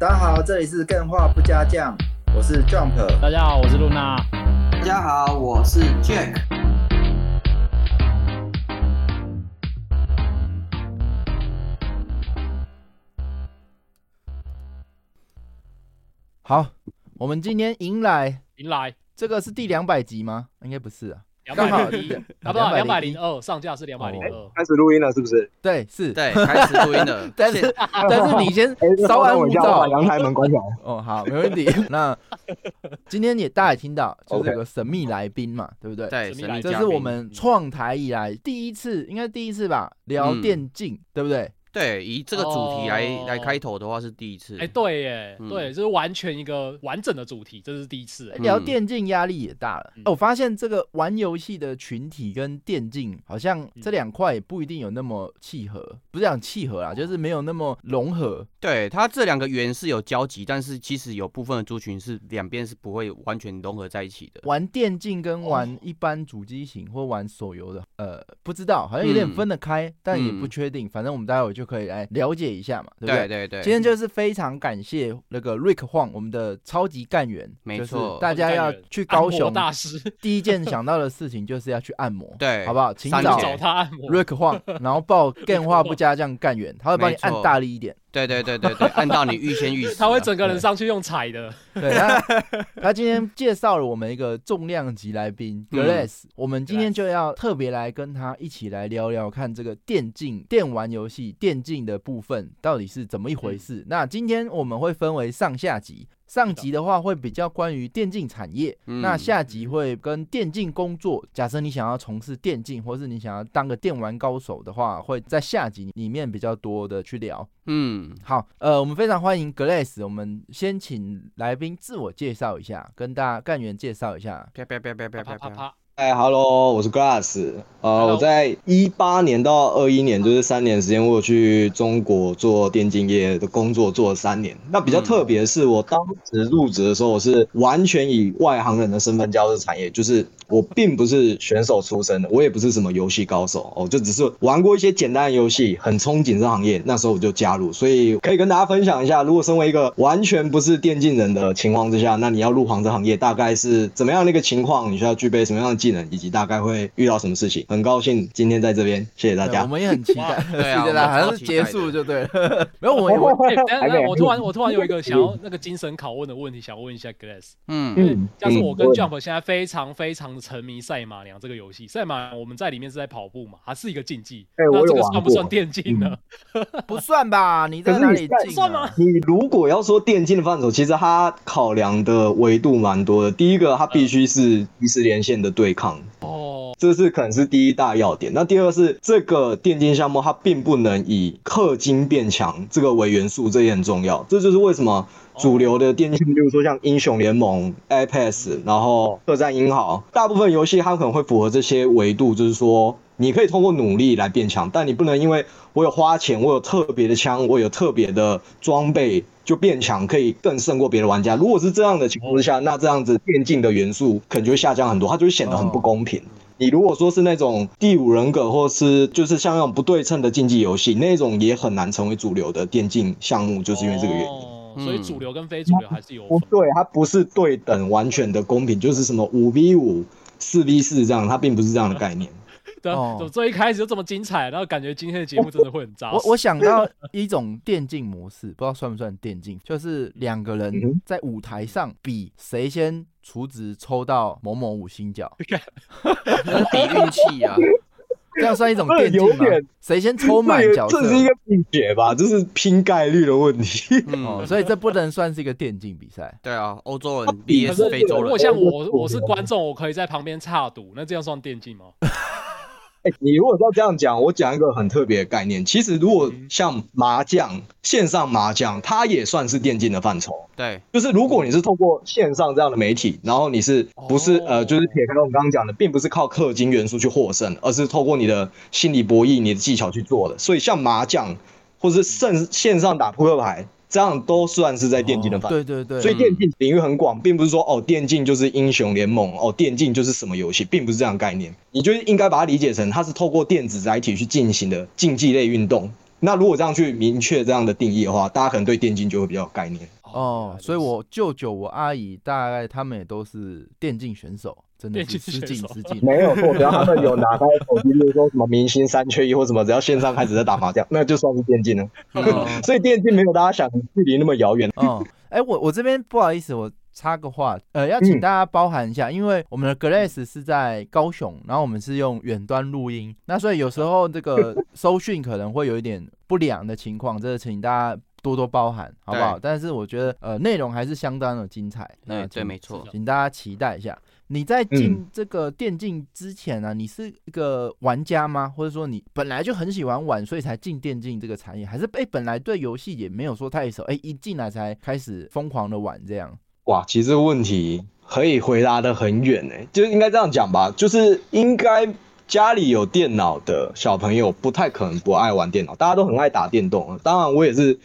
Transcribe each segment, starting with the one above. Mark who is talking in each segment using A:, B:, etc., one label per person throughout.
A: 大家好，这里是更画不加酱，我是 Jump。
B: 大家好，我是露娜。
C: 大家好，我是 Jack。
D: 好，我们今天迎来
B: 迎来，
D: 这个是第两百集吗？应该不是啊。
B: 刚好一，好不好？两百零二上架是两百零二，
E: 开始录音了是不是？
D: 对，是，
F: 对，开始录音了。
D: 但是但是你先稍安勿躁，
E: 把阳台门关起来。
D: 哦，好，没问题。那今天也大家也听到，就是有个神秘来宾嘛，对不对？
F: 对，神秘
D: 来宾，这是我们创台以来第一次，应该第一次吧，聊电竞，对不对？
F: 对，以这个主题来、oh, 来开头的话是第一次。
B: 哎、欸，对耶，嗯、对，就是完全一个完整的主题，这是第一次。哎，
D: 聊电竞压力也大了。嗯、我发现这个玩游戏的群体跟电竞好像这两块也不一定有那么契合，嗯、不是讲契合啦，就是没有那么融合。
F: 对，它这两个源是有交集，但是其实有部分的族群是两边是不会完全融合在一起的。
D: 玩电竞跟玩一般主机型或玩手游的，呃，不知道，好像有点分得开，嗯、但也不确定。嗯、反正我们待会就可以来了解。一下嘛，对不对？
F: 对对对，
D: 今天就是非常感谢那个 Rick Huang，我们的超级干员，
F: 没错，
D: 大家要去高雄
B: 大师，
D: 第一件想到的事情就是要去按摩，
F: 对，
D: 好不好？请找
B: 找他按摩
D: ，Rick Huang，然后报 电话不加酱干员，他会帮你按大力一点。
F: 对对对对对，按到你欲仙欲死，
B: 他会整个人上去用踩的。
D: 对，他 他今天介绍了我们一个重量级来宾 Glass，我们今天就要特别来跟他一起来聊聊看这个电竞、电玩游戏、电竞的部分到底是怎么一回事。那今天我们会分为上下集。上集的话会比较关于电竞产业，嗯、那下集会跟电竞工作。假设你想要从事电竞，或是你想要当个电玩高手的话，会在下集里面比较多的去聊。嗯，好，呃，我们非常欢迎 Glass，我们先请来宾自我介绍一下，跟大家干员介绍一下。啪啪啪啪啪啪啪啪。
E: 哎哈喽我是 Glass，呃，Hello. 我在一八年到二一年，就是三年时间，我有去中国做电竞业的工作，做了三年。那比较特别的是，我当时入职的时候，我是完全以外行人的身份加入产业，就是我并不是选手出身的，我也不是什么游戏高手，哦，就只是玩过一些简单的游戏，很憧憬这行业，那时候我就加入。所以可以跟大家分享一下，如果身为一个完全不是电竞人的情况之下，那你要入行这行业，大概是怎么样的一个情况？你需要具备什么样的技能？以及大概会遇到什么事情？很高兴今天在这边，谢谢大家。
D: 我们也很期待，对啊，还是结束就对了。没有我，我，
B: 我突然，我突然有一个想要那个精神拷问的问题，想问一下 Glass。嗯嗯，像是我跟 Jump 现在非常非常的沉迷赛马娘这个游戏。赛马娘我们在里面是在跑步嘛，还是一个竞技？那这个算不算电竞呢？
D: 不算吧？你在哪里竞？
B: 算吗？
E: 你如果要说电竞的范畴，其实它考量的维度蛮多的。第一个，它必须是即时连线的对抗。哦，这是可能是第一大要点。那第二是这个电竞项目，它并不能以氪金变强这个为元素，这也很重要。这就是为什么主流的电竞，比如说像英雄联盟、Apex，然后特战英豪，大部分游戏它可能会符合这些维度，就是说你可以通过努力来变强，但你不能因为我有花钱，我有特别的枪，我有特别的装备。就变强，可以更胜过别的玩家。如果是这样的情况之下，那这样子电竞的元素可能就会下降很多，它就会显得很不公平。你如果说是那种第五人格，或是就是像那种不对称的竞技游戏，那种也很难成为主流的电竞项目，就是因为这个原因。
B: 所以主流跟非主流还是有
E: 不对，它不是对等完全的公平，就是什么五 v 五、四 v 四这样，它并不是这样的概念。
B: 对，怎么最一开始就这么精彩？然后感觉今天的节目真的会很扎实。
D: 我我想到一种电竞模式，不知道算不算电竞，就是两个人在舞台上比谁先出值抽到某某五星角，比运气啊，这样算一种 电竞吗？谁先抽满角色？
E: 这是一个比决吧，这是拼概率的问题。
D: 嗯，所以这不能算是一个电竞比赛。
F: 对啊，欧洲人比也是非洲人。
B: 如果像我，我是观众，我可以在旁边插赌，那这样算电竞吗？
E: 欸、你如果要这样讲，我讲一个很特别的概念。其实，如果像麻将，线上麻将，它也算是电竞的范畴。
F: 对，
E: 就是如果你是透过线上这样的媒体，然后你是不是、哦、呃，就是撇开我们刚刚讲的，并不是靠氪金元素去获胜，而是透过你的心理博弈、你的技巧去做的。所以，像麻将，或是甚线上打扑克牌。这样都算是在电竞的范围。
D: 对对对，
E: 所以电竞领域很广，并不是说哦，电竞就是英雄联盟，哦，电竞就是什么游戏，并不是这样的概念。你就应该把它理解成，它是透过电子载体去进行的竞技类运动，那如果这样去明确这样的定义的话，大家可能对电竞就会比较有概念。
D: 哦，所以我舅舅、我阿姨大概他们也都是电竞选手，真的是失敬失敬。
E: 没有错，只要他们有拿开手机，比如说什么明星三缺一或什么，只要线上开始在打麻将，那就算是电竞了。嗯、所以电竞没有大家想的距离那么遥远。
D: 哦，哎、欸，我我这边不好意思，我。插个话，呃，要请大家包含一下，嗯、因为我们的 Glass 是在高雄，然后我们是用远端录音，那所以有时候这个 收讯可能会有一点不良的情况，这个请大家多多包涵，好不好？但是我觉得，呃，内容还是相当的精彩。那
F: 对，没错，
D: 请大家期待一下。你在进这个电竞之前呢、啊，嗯、你是一个玩家吗？或者说你本来就很喜欢玩，所以才进电竞这个产业，还是哎、欸、本来对游戏也没有说太熟，哎、欸、一进来才开始疯狂的玩这样？
E: 哇，其实这个问题可以回答得很远诶，就应该这样讲吧，就是应该家里有电脑的小朋友不太可能不爱玩电脑，大家都很爱打电动。当然，我也是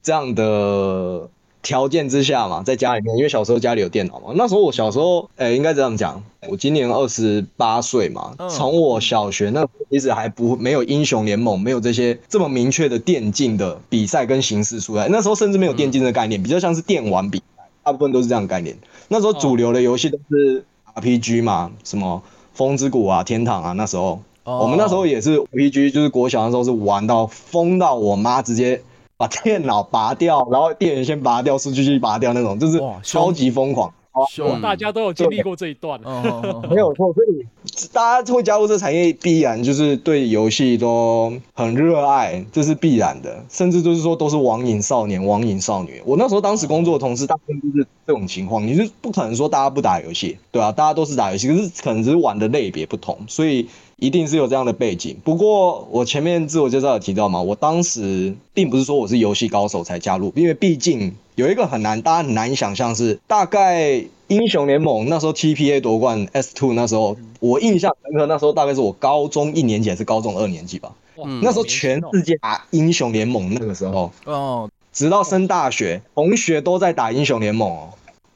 E: 这样的条件之下嘛，在家里面，因为小时候家里有电脑嘛。那时候我小时候，诶，应该这样讲，我今年二十八岁嘛，从我小学那其实还不没有英雄联盟，没有这些这么明确的电竞的比赛跟形式出来，那时候甚至没有电竞的概念，比较像是电玩比。大部分都是这样的概念。那时候主流的游戏都是 RPG 嘛，什么风之谷啊、天堂啊。那时候我们那时候也是 RPG，就是国小的时候是玩到疯到我妈直接把电脑拔掉，然后电源先拔掉，数据器拔掉那种，就是超级疯狂。
B: 哦，大家都有经历过这一段，
E: 没有错。所以大家会加入这产业，必然就是对游戏都很热爱，这是必然的。甚至就是说，都是网瘾少年、网瘾少女。我那时候当时工作的同事，大部分就是这种情况。你是不可能说大家不打游戏，对啊，大家都是打游戏，可是可能只是玩的类别不同，所以一定是有这样的背景。不过我前面自我介绍有提到嘛，我当时并不是说我是游戏高手才加入，因为毕竟。有一个很难，大家很难以想象是，大概英雄联盟那时候 TPA 夺冠，S Two 那时候，我印象深刻，那时候大概是我高中一年级还是高中二年级吧。嗯、那时候全世界打英雄联盟，那个时候，哦，直到升大学，同学都在打英雄联盟哦，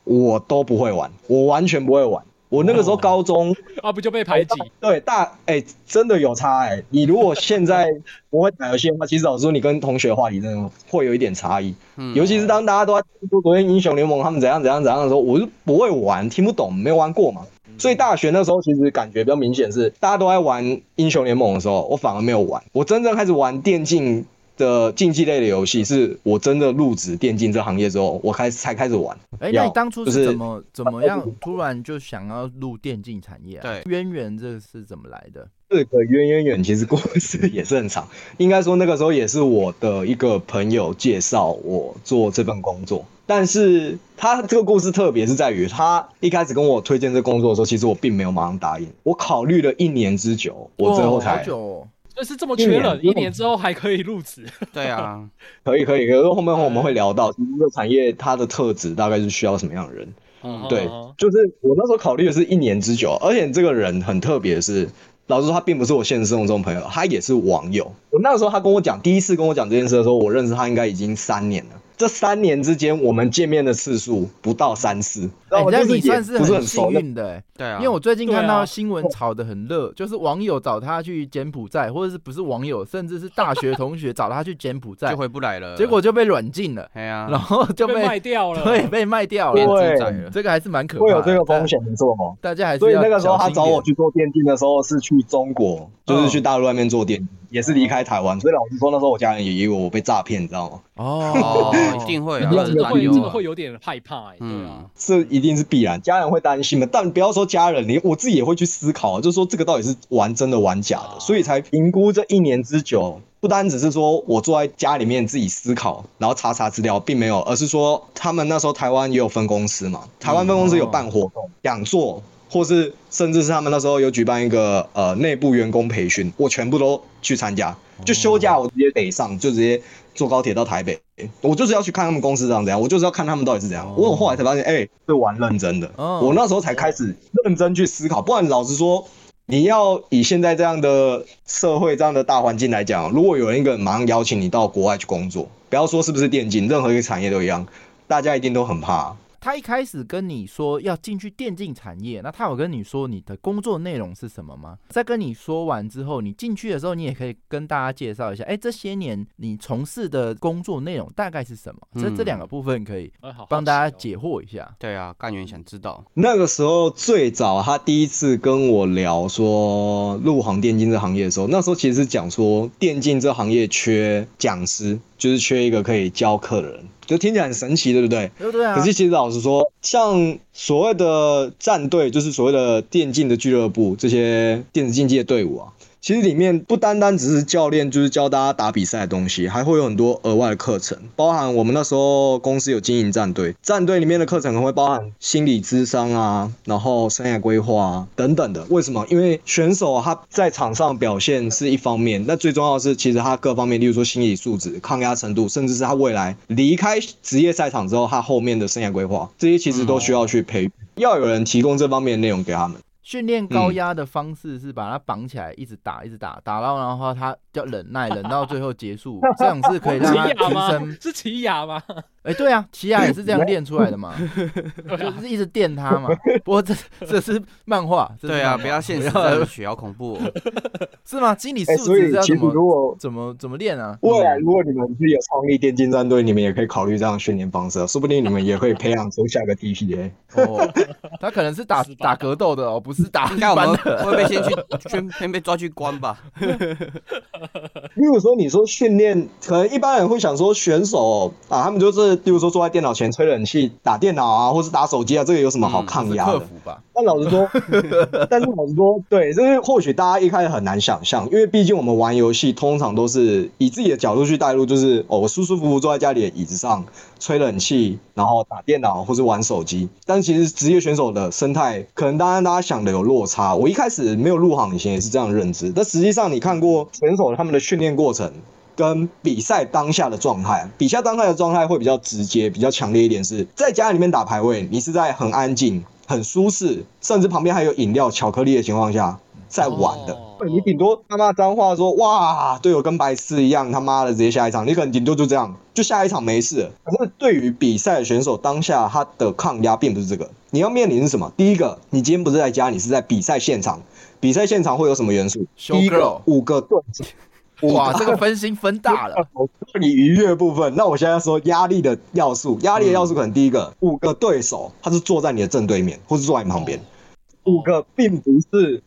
E: 我都不会玩，我完全不会玩。我那个时候高中、哦、
B: 啊，不就被排挤？
E: 对，大哎、欸，真的有差哎、欸。你如果现在不会打游戏的话，其实老实说，你跟同学的话题真的会有一点差异。嗯，尤其是当大家都在说昨天英雄联盟他们怎样怎样怎样的时候，我就不会玩，听不懂，没有玩过嘛。所以大学那时候其实感觉比较明显是，大家都在玩英雄联盟的时候，我反而没有玩。我真正开始玩电竞。的竞技类的游戏是我真的入职电竞这行业之后，我开始才开始玩。
D: 哎、欸，那你当初是怎么、就是、怎么样突然就想要入电竞产业啊？对，渊源这是怎么来的？
E: 这个渊渊源其实故事也是很长。应该说那个时候也是我的一个朋友介绍我做这份工作，但是他这个故事特别是在于，他一开始跟我推荐这工作的时候，其实我并没有马上答应，我考虑了一年之久，我最后才。
B: 但是这么缺人，一年，一年之后还可以入职？
F: 对啊，
E: 可以可以。可是后面我们会聊到这个产业它的特质大概是需要什么样的人？嗯、对，就是我那时候考虑的是一年之久，而且这个人很特别，是老实说他并不是我现实生活中的朋友，他也是网友。我那时候他跟我讲第一次跟我讲这件事的时候，我认识他应该已经三年了。这三年之间，我们见面的次数不到三次。
D: 哎，那你算是很幸运的，
F: 对啊。
D: 因为我最近看到新闻炒得很热，就是网友找他去柬埔寨，或者是不是网友，甚至是大学同学找他去柬埔寨，
F: 就回不来了，
D: 结果就被软禁了。哎呀，然后就 被
B: 卖掉了，
D: 对，被卖掉了，
E: 对，
D: 这个还是蛮可怕的。
E: 会有这个风险，没错吗？
D: 大家还是。
E: 所以那个时候他找我去做电竞的时候，是去中国，就是去大陆外面做电竞。也是离开台湾，所以老实说，那时候我家人也以为我被诈骗，你知道吗？
F: 哦，一定会啊，
B: 真的会，真的会有点害怕，哎，对啊，
E: 这一定是必然，家人会担心的。但不要说家人，你我自己也会去思考，就是说这个到底是玩真的玩假的，所以才评估这一年之久，不单只是说我坐在家里面自己思考，然后查查资料，并没有，而是说他们那时候台湾也有分公司嘛，台湾分公司有办活动、讲座。或是甚至是他们那时候有举办一个呃内部员工培训，我全部都去参加，就休假我直接北上，就直接坐高铁到台北，我就是要去看他们公司长怎样，我就是要看他们到底是怎样。我后来才发现，哎、欸，是玩认真的。我那时候才开始认真去思考，不然老实说，你要以现在这样的社会这样的大环境来讲，如果有一个人马上邀请你到国外去工作，不要说是不是电竞，任何一个产业都一样，大家一定都很怕。
D: 他一开始跟你说要进去电竞产业，那他有跟你说你的工作内容是什么吗？在跟你说完之后，你进去的时候，你也可以跟大家介绍一下，哎、欸，这些年你从事的工作内容大概是什么？嗯、这这两个部分可以帮大家解惑一下。
F: 嗯、对啊，干员想知道。
E: 那个时候最早他第一次跟我聊说入行电竞这行业的时候，那时候其实是讲说电竞这行业缺讲师，就是缺一个可以教课的人。就听起来很神奇，对不对？
D: 对对啊。
E: 可是其实老实说，像所谓的战队，就是所谓的电竞的俱乐部，这些电子竞技的队伍啊。其实里面不单单只是教练，就是教大家打比赛的东西，还会有很多额外的课程，包含我们那时候公司有经营战队，战队里面的课程可能会包含心理咨商啊，然后生涯规划啊等等的。为什么？因为选手他在场上表现是一方面，那最重要的是其实他各方面，例如说心理素质、抗压程度，甚至是他未来离开职业赛场之后，他后面的生涯规划，这些其实都需要去培，要有人提供这方面的内容给他们。
D: 训练高压的方式是把它绑起来，一直打，一直打，打到然后他叫忍耐，忍到最后结束，这样是可以让他提升。
B: 是奇亚吗？
D: 哎、欸，对啊，奇亚也是这样练出来的嘛，就是一直电他嘛。不过这这是漫画，
F: 对啊，不要现实血，好恐怖，哦，
D: 是吗？心理素质要怎么怎么怎么练啊？
E: 未来如果你们是有创立电竞战队，你们也可以考虑这样训练方式，说不定你们也会培养出下个 TPA。
D: 哦，他可能是打打格斗的哦，不是打一般的，
F: 会被先去先先被抓去关吧。
E: 例如说，你说训练，可能一般人会想说选手啊，他们就是。例如说坐在电脑前吹冷气打电脑啊，或是打手机啊，这个有什么好抗压的？
D: 嗯、
E: 但老实说，但是老实说，对，就是或许大家一开始很难想象，因为毕竟我们玩游戏通常都是以自己的角度去带入，就是哦，我舒舒服服坐在家里的椅子上吹冷气，然后打电脑或是玩手机。但其实职业选手的生态，可能当然大家想的有落差。我一开始没有入行以前也是这样认知，但实际上你看过选手他们的训练过程。跟比赛当下的状态，比赛当下的状态会比较直接、比较强烈一点。是在家里面打排位，你是在很安静、很舒适，甚至旁边还有饮料、巧克力的情况下在玩的。你顶多他妈脏话说哇，队友跟白痴一样，他妈的直接下一场，你可能顶多就这样，就下一场没事了。可是对于比赛的选手，当下他的抗压并不是这个。你要面临是什么？第一个，你今天不是在家，你是在比赛现场。比赛现场会有什么元素？第一个，五个对手。
D: 哇，这个分心分大了。
E: 你愉悦部分，那我现在说压力的要素，压力的要素可能第一个，五个对手他是坐在你的正对面，或是坐在你旁边。五个并不是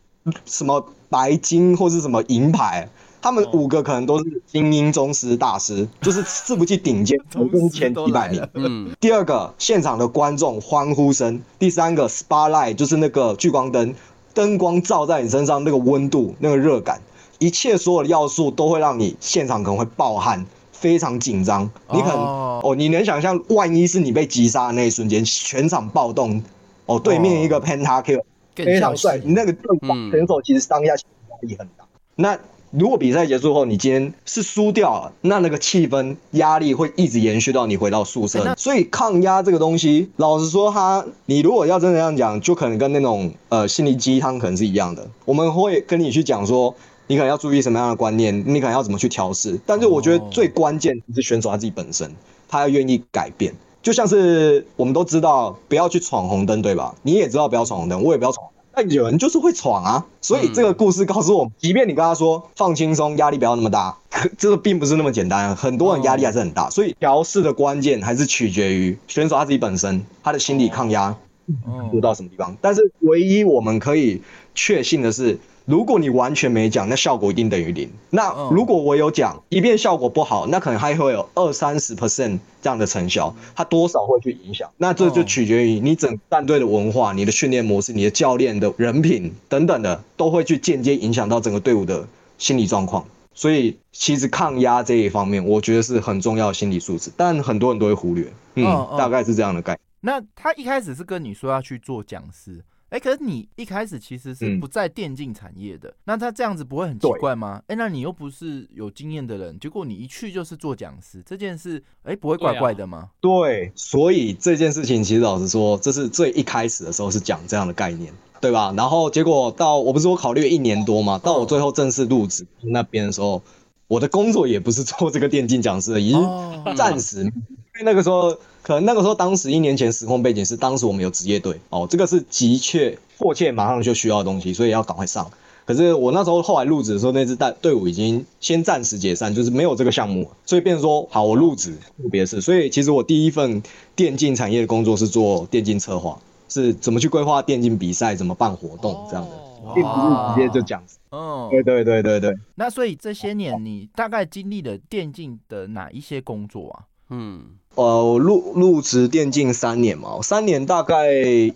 E: 什么白金或是什么银牌，他们五个可能都是精英宗师大师，就是伺服器顶尖，总共前几百名。嗯。第二个，现场的观众欢呼声。第三个，spotlight 就是那个聚光灯，灯光照在你身上，那个温度，那个热感。一切所有的要素都会让你现场可能会爆汗，非常紧张。你可能哦，哦，你能想象，万一是你被击杀的那一瞬间，全场暴动，哦，对面一个 Pentakill 非常帅，你那个对方选手其实当下压力很大。嗯、那如果比赛结束后，你今天是输掉了，那那个气氛压力会一直延续到你回到宿舍。欸、所以抗压这个东西，老实说，它你如果要真的这样讲，就可能跟那种呃心灵鸡汤可能是一样的。我们会跟你去讲说。你可能要注意什么样的观念？你可能要怎么去调试？但是我觉得最关键是选手他自己本身，他要愿意改变。就像是我们都知道不要去闯红灯，对吧？你也知道不要闯红灯，我也不要闯。但有人就是会闯啊！所以这个故事告诉我们，即便你跟他说放轻松，压力不要那么大，这个并不是那么简单。很多人压力还是很大，所以调试的关键还是取决于选手他自己本身，他的心理抗压做到什么地方。但是唯一我们可以确信的是。如果你完全没讲，那效果一定等于零。那如果我有讲，即便效果不好，那可能还会有二三十 percent 这样的成效，它多少会去影响。那这就取决于你整个战队的文化、你的训练模式、你的教练的人品等等的，都会去间接影响到整个队伍的心理状况。所以，其实抗压这一方面，我觉得是很重要的心理素质，但很多人都会忽略。嗯，大概是这样的概念。
D: 那他一开始是跟你说要去做讲师。哎、欸，可是你一开始其实是不在电竞产业的，嗯、那他这样子不会很奇怪吗？哎、欸，那你又不是有经验的人，结果你一去就是做讲师，这件事哎、欸、不会怪怪的
E: 吗？对，所以这件事情其实老实说，这是最一开始的时候是讲这样的概念，对吧？然后结果到我不是我考虑一年多嘛？到我最后正式入职那边的时候，我的工作也不是做这个电竞讲师的，已经暂时，因为那个时候。可能那个时候当时一年前时空背景是当时我们有职业队哦，这个是急切迫切马上就需要的东西，所以要赶快上。可是我那时候后来入职的时候，那支队队伍已经先暂时解散，就是没有这个项目，所以变成说好，我入职特别的事。所以其实我第一份电竞产业的工作是做电竞策划，是怎么去规划电竞比赛，怎么办活动这样的，并不是直接就讲。哦，对对对对对。
D: 那所以这些年你大概经历了电竞的哪一些工作啊？
E: 嗯。呃，入入职电竞三年嘛，三年大概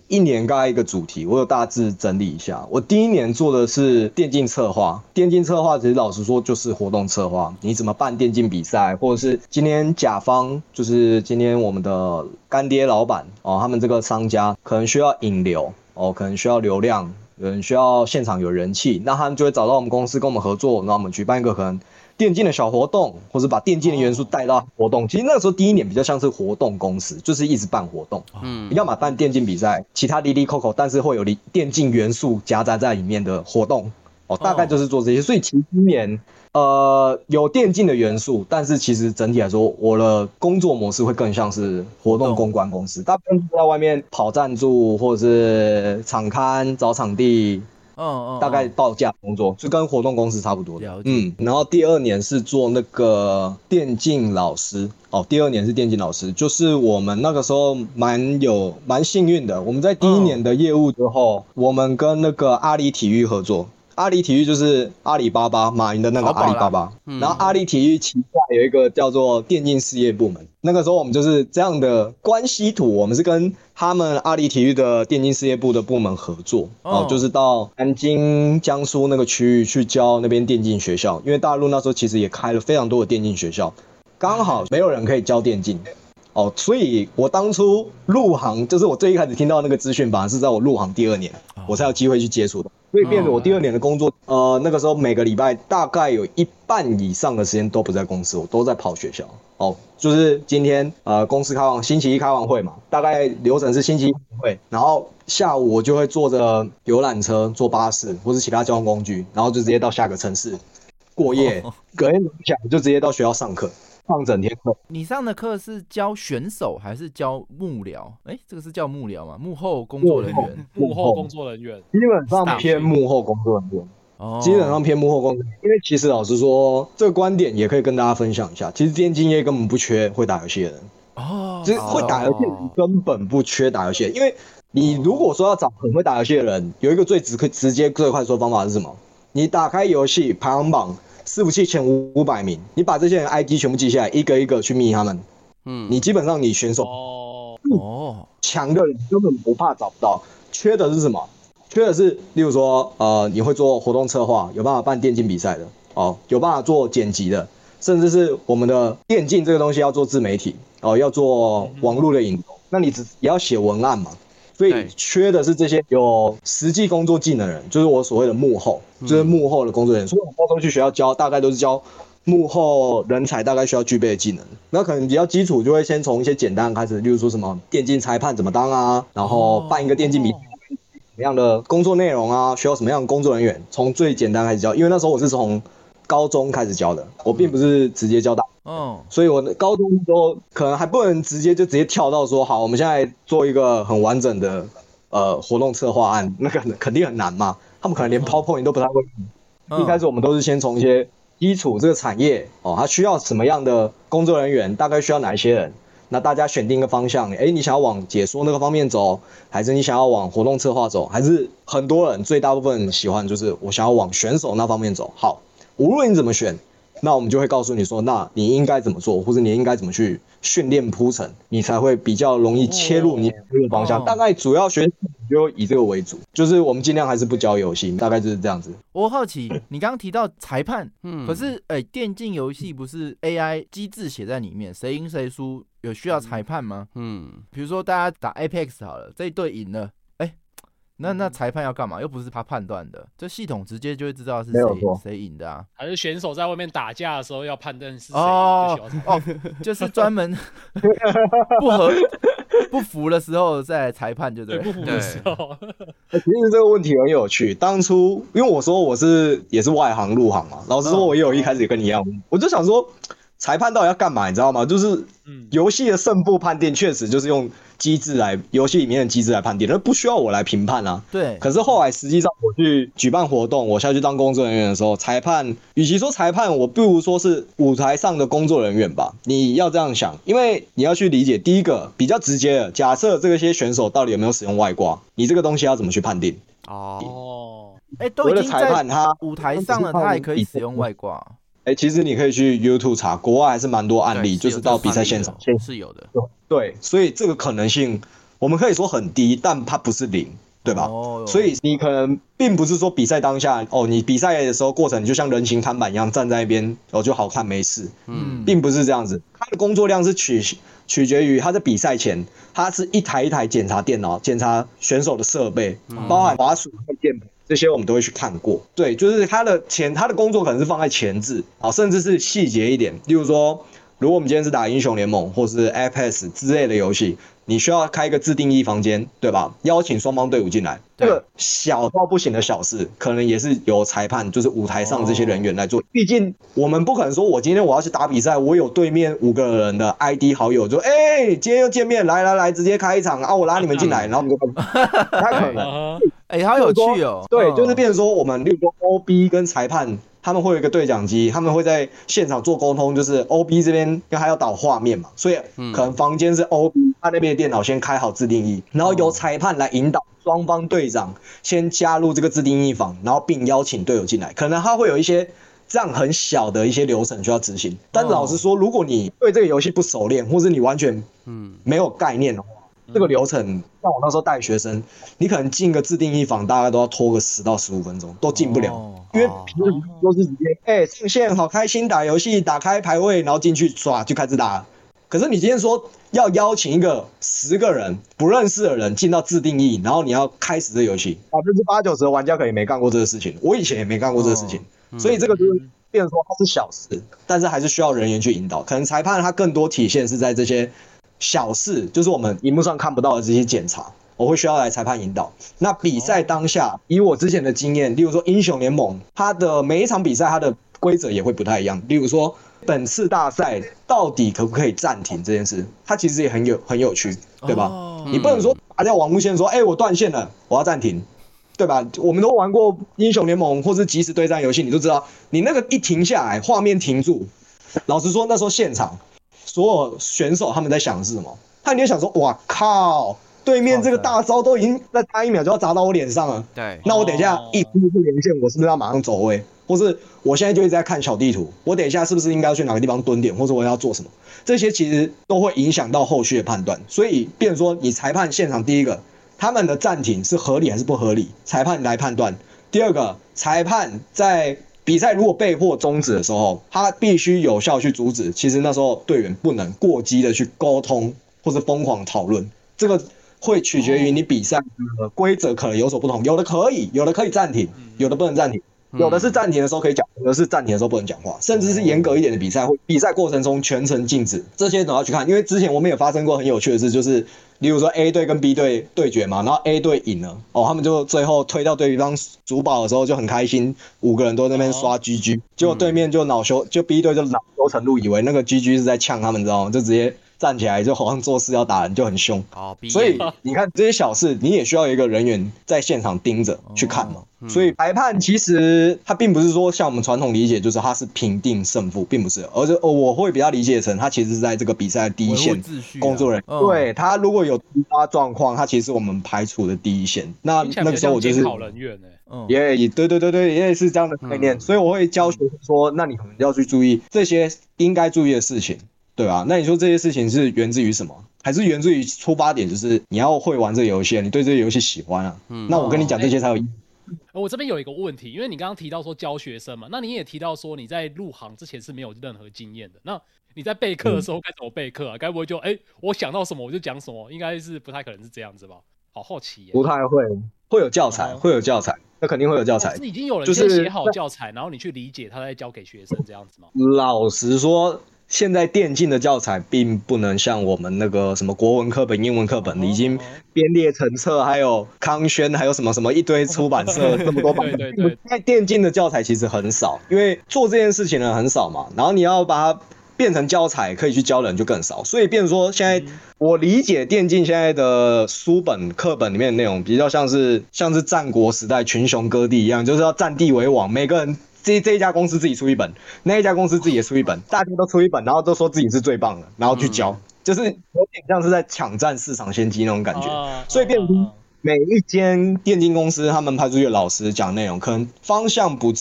E: 一年大概一个主题，我有大致整理一下。我第一年做的是电竞策划，电竞策划其实老实说就是活动策划，你怎么办电竞比赛，或者是今天甲方就是今天我们的干爹老板哦，他们这个商家可能需要引流哦，可能需要流量，有人需要现场有人气，那他们就会找到我们公司跟我们合作，那我们举办一个可能。电竞的小活动，或者把电竞的元素带到活动。其实那个时候第一年比较像是活动公司，就是一直办活动。嗯，要么办电竞比赛，其他哩哩扣扣，但是会有电竞元素夹杂在里面的活动。哦，大概就是做这些。所以其实今年呃有电竞的元素，但是其实整体来说，我的工作模式会更像是活动公关公司，大部分在外面跑赞助，或者是场刊找场地。嗯嗯，大概报价工作就跟活动公司差不多的。嗯，然后第二年是做那个电竞老师哦，第二年是电竞老师，就是我们那个时候蛮有蛮幸运的，我们在第一年的业务之后，我们跟那个阿里体育合作。阿里体育就是阿里巴巴，马云的那个阿里巴巴。然后阿里体育旗下有一个叫做电竞事业部门。那个时候我们就是这样的关系图，我们是跟他们阿里体育的电竞事业部的部门合作，哦，就是到南京、江苏那个区域去教那边电竞学校。因为大陆那时候其实也开了非常多的电竞学校，刚好没有人可以教电竞。哦，所以我当初入行，就是我最一开始听到那个资讯，反而是在我入行第二年，我才有机会去接触的。所以变得我第二年的工作，呃，那个时候每个礼拜大概有一半以上的时间都不在公司，我都在跑学校。哦，就是今天呃公司开完，星期一开完会嘛，大概流程是星期一会，然后下午我就会坐着游览车、坐巴士或是其他交通工具，然后就直接到下个城市过夜，隔天早上就直接到学校上课。上整天课，
D: 你上的课是教选手还是教幕僚？哎、欸，这个是叫幕僚吗？幕后工作人员，
B: 幕后工作人员，
E: 基本上偏幕后工作人员。哦，基本上偏幕后工作人员，因为其实老实说，这个观点也可以跟大家分享一下。其实电竞业根本不缺会打游戏的人。哦，就是会打游戏根本不缺打游戏，因为你如果说要找很会打游戏的人，有一个最直可直接最快速的方法是什么？你打开游戏排行榜。伺服器前五五百名，你把这些人 ID 全部记下来，一个一个去密他们。嗯，你基本上你选手哦，强的人根本不怕找不到，缺的是什么？缺的是，例如说，呃，你会做活动策划，有办法办电竞比赛的哦，有办法做剪辑的，甚至是我们的电竞这个东西要做自媒体哦，要做网络的引流，那你只也要写文案嘛。所以缺的是这些有实际工作技能的人，就是我所谓的幕后，就是幕后的工作人员。所以我高中去学校教，大概都是教幕后人才大概需要具备的技能。那可能比较基础，就会先从一些简单开始，例如说什么电竞裁判怎么当啊，然后办一个电竞比赛什么样的工作内容啊，需要什么样的工作人员，从最简单开始教。因为那时候我是从高中开始教的，我并不是直接教大。嗯，所以我的高中时候可能还不能直接就直接跳到说，好，我们现在做一个很完整的呃活动策划案，那个肯定很难嘛。他们可能连 PowerPoint 都不太会。一开始我们都是先从一些基础这个产业哦，它需要什么样的工作人员，大概需要哪一些人，那大家选定一个方向，哎，你想要往解说那个方面走，还是你想要往活动策划走，还是很多人最大部分喜欢就是我想要往选手那方面走。好。无论你怎么选，那我们就会告诉你说，那你应该怎么做，或者你应该怎么去训练铺陈，你才会比较容易切入你这个方向。大概主要学就以这个为主，就是我们尽量还是不教游戏，大概就是这样子。
D: 我好奇，你刚刚提到裁判，嗯，可是哎，电竞游戏不是 AI 机制写在里面，谁赢谁输有需要裁判吗？嗯，比如说大家打 Apex 好了，这一队赢了。那那裁判要干嘛？又不是他判断的，这系统直接就会知道是谁谁赢的啊？
B: 还是选手在外面打架的时候要判断是谁？哦
D: 哦，就是专门 不合 不服的时候再裁判，就对。
B: 不服的时候。
E: 其实这个问题很有趣。当初因为我说我是也是外行入行嘛，老实说，我也有一开始也跟你一样，我就想说。裁判到底要干嘛？你知道吗？就是游戏的胜负判定确实就是用机制来游戏里面的机制来判定，那不需要我来评判啊。
D: 对。
E: 可是后来实际上我去举办活动，我下去当工作人员的时候，裁判与其说裁判，我不如说是舞台上的工作人员吧。你要这样想，因为你要去理解第一个比较直接的，假设这些选手到底有没有使用外挂，你这个东西要怎么去判定？
F: 哦。
D: 哎，都已经在裁判他舞台上了，他还可以使用外挂。
E: 哎、欸，其实你可以去 YouTube 查，国外还是蛮多案例，就是到比赛现场
F: 是有的。
E: 对，所以这个可能性我们可以说很低，但它不是零，对吧？哦。所以你可能并不是说比赛当下哦，你比赛的时候过程你就像人形看板一样站在一边哦就好看没事，嗯，并不是这样子。他的工作量是取取决于他在比赛前，他是一台一台检查电脑，检查选手的设备，包含滑鼠和键盘。这些我们都会去看过，对，就是他的前他的工作可能是放在前置啊，甚至是细节一点。例如说，如果我们今天是打英雄联盟或是 Apex 之类的游戏，你需要开一个自定义房间，对吧？邀请双方队伍进来，这个小到不行的小事，可能也是由裁判，就是舞台上这些人员来做。毕竟我们不可能说我今天我要去打比赛，我有对面五个人的 ID 好友，就哎、欸，今天又见面，来来来，直接开一场啊，我拉你们进来，然后我们就 不太可能。
D: 哎、欸，好有趣哦！
E: 对，就是变成说，我们例如说 OB 跟裁判，他们会有一个对讲机，他们会在现场做沟通。就是 OB 这边，因为还要导画面嘛，所以可能房间是 OB，他那边的电脑先开好自定义，然后由裁判来引导双方队长先加入这个自定义房，然后并邀请队友进来。可能他会有一些这样很小的一些流程需要执行。但老实说，如果你对这个游戏不熟练，或是你完全嗯没有概念的话，这个流程，像我那时候带学生，你可能进个自定义房，大概都要拖个十到十五分钟，都进不了，因为平时都是直接哎上线，好开心打游戏，打开排位，然后进去刷就开始打。可是你今天说要邀请一个十个人不认识的人进到自定义，然后你要开始这游戏，百分之八九十的玩家可能也没干过这个事情，我以前也没干过这个事情，所以这个就是变成说它是小事，但是还是需要人员去引导。可能裁判他更多体现是在这些。小事就是我们荧幕上看不到的这些检查，我会需要来裁判引导。那比赛当下，以我之前的经验，例如说英雄联盟，它的每一场比赛它的规则也会不太一样。例如说本次大赛到底可不可以暂停这件事，它其实也很有很有趣，对吧？你不能说拔掉网路线说，哎，我断线了，我要暂停，对吧？我们都玩过英雄联盟或是即时对战游戏，你都知道，你那个一停下来，画面停住，老实说那时候现场。所有选手他们在想的是什么？他一定想说：“哇靠，对面这个大招都已经在差一秒就要砸到我脸上了。”对，那我等一下一恢复连线，我是不是要马上走位？或是我现在就一直在看小地图，我等一下是不是应该要去哪个地方蹲点，或者我要做什么？这些其实都会影响到后续的判断。所以，变成说你裁判现场第一个，他们的暂停是合理还是不合理？裁判来判断。第二个，裁判在。比赛如果被迫终止的时候，他必须有效去阻止。其实那时候队员不能过激的去沟通或者疯狂讨论，这个会取决于你比赛的规则可能有所不同。有的可以，有的可以暂停，有的不能暂停。有的是暂停的时候可以讲，有的是暂停的时候不能讲话，甚至是严格一点的比赛会比赛过程中全程禁止。这些都要去看，因为之前我们也发生过很有趣的事，就是。例如说 A 队跟 B 队对决嘛，然后 A 队赢了，哦，他们就最后推到对方主堡的时候就很开心，五个人都在那边刷 GG，结果对面就恼羞，就 B 队就恼羞成怒，以为那个 GG 是在呛他们，知道吗？就直接站起来，就好像做事要打人，就很凶。所以你看这些小事，你也需要一个人员在现场盯着去看嘛。所以裁判其实他并不是说像我们传统理解，就是他是评定胜负，并不是，而是我会比较理解成他其实是在这个比赛第一线工作人员。对，他如果有突发状况，他其实是我们排除的第一线。那那个时候我就是
B: 好人员呢，
E: 也也对对对对，也是这样的概念。所以我会教学生说，那你可能要去注意这些应该注意的事情，对吧？那你说这些事情是源自于什么？还是源自于出发点就是你要会玩这个游戏，你对这个游戏喜欢啊？嗯那我跟你讲这些才有意义。
B: 我这边有一个问题，因为你刚刚提到说教学生嘛，那你也提到说你在入行之前是没有任何经验的，那你在备课的时候该怎么备课啊？该、嗯、不会就哎、欸，我想到什么我就讲什么？应该是不太可能是这样子吧？好好奇耶，
E: 不太会，会有教材，会有教材，那肯定会有教材。
B: 是已经有人先写好教材，然后你去理解他在教给学生这样子吗？
E: 老实说。现在电竞的教材并不能像我们那个什么国文课本、英文课本已经编列成册，还有康轩，还有什么什么一堆出版社这么多版本。对 对对。在电竞的教材其实很少，因为做这件事情的人很少嘛。然后你要把它变成教材可以去教的人就更少，所以变成说现在我理解电竞现在的书本课本里面的内容比较像是像是战国时代群雄割地一样，就是要占地为王，每个人这这一家公司自己出一本，那一家公司自己也出一本，大家都出一本，然后都说自己是最棒的，然后去教，就是有点像是在抢占市场先机那种感觉，所以变成每一间电竞公司他们派出去的老师讲内容，可能方向不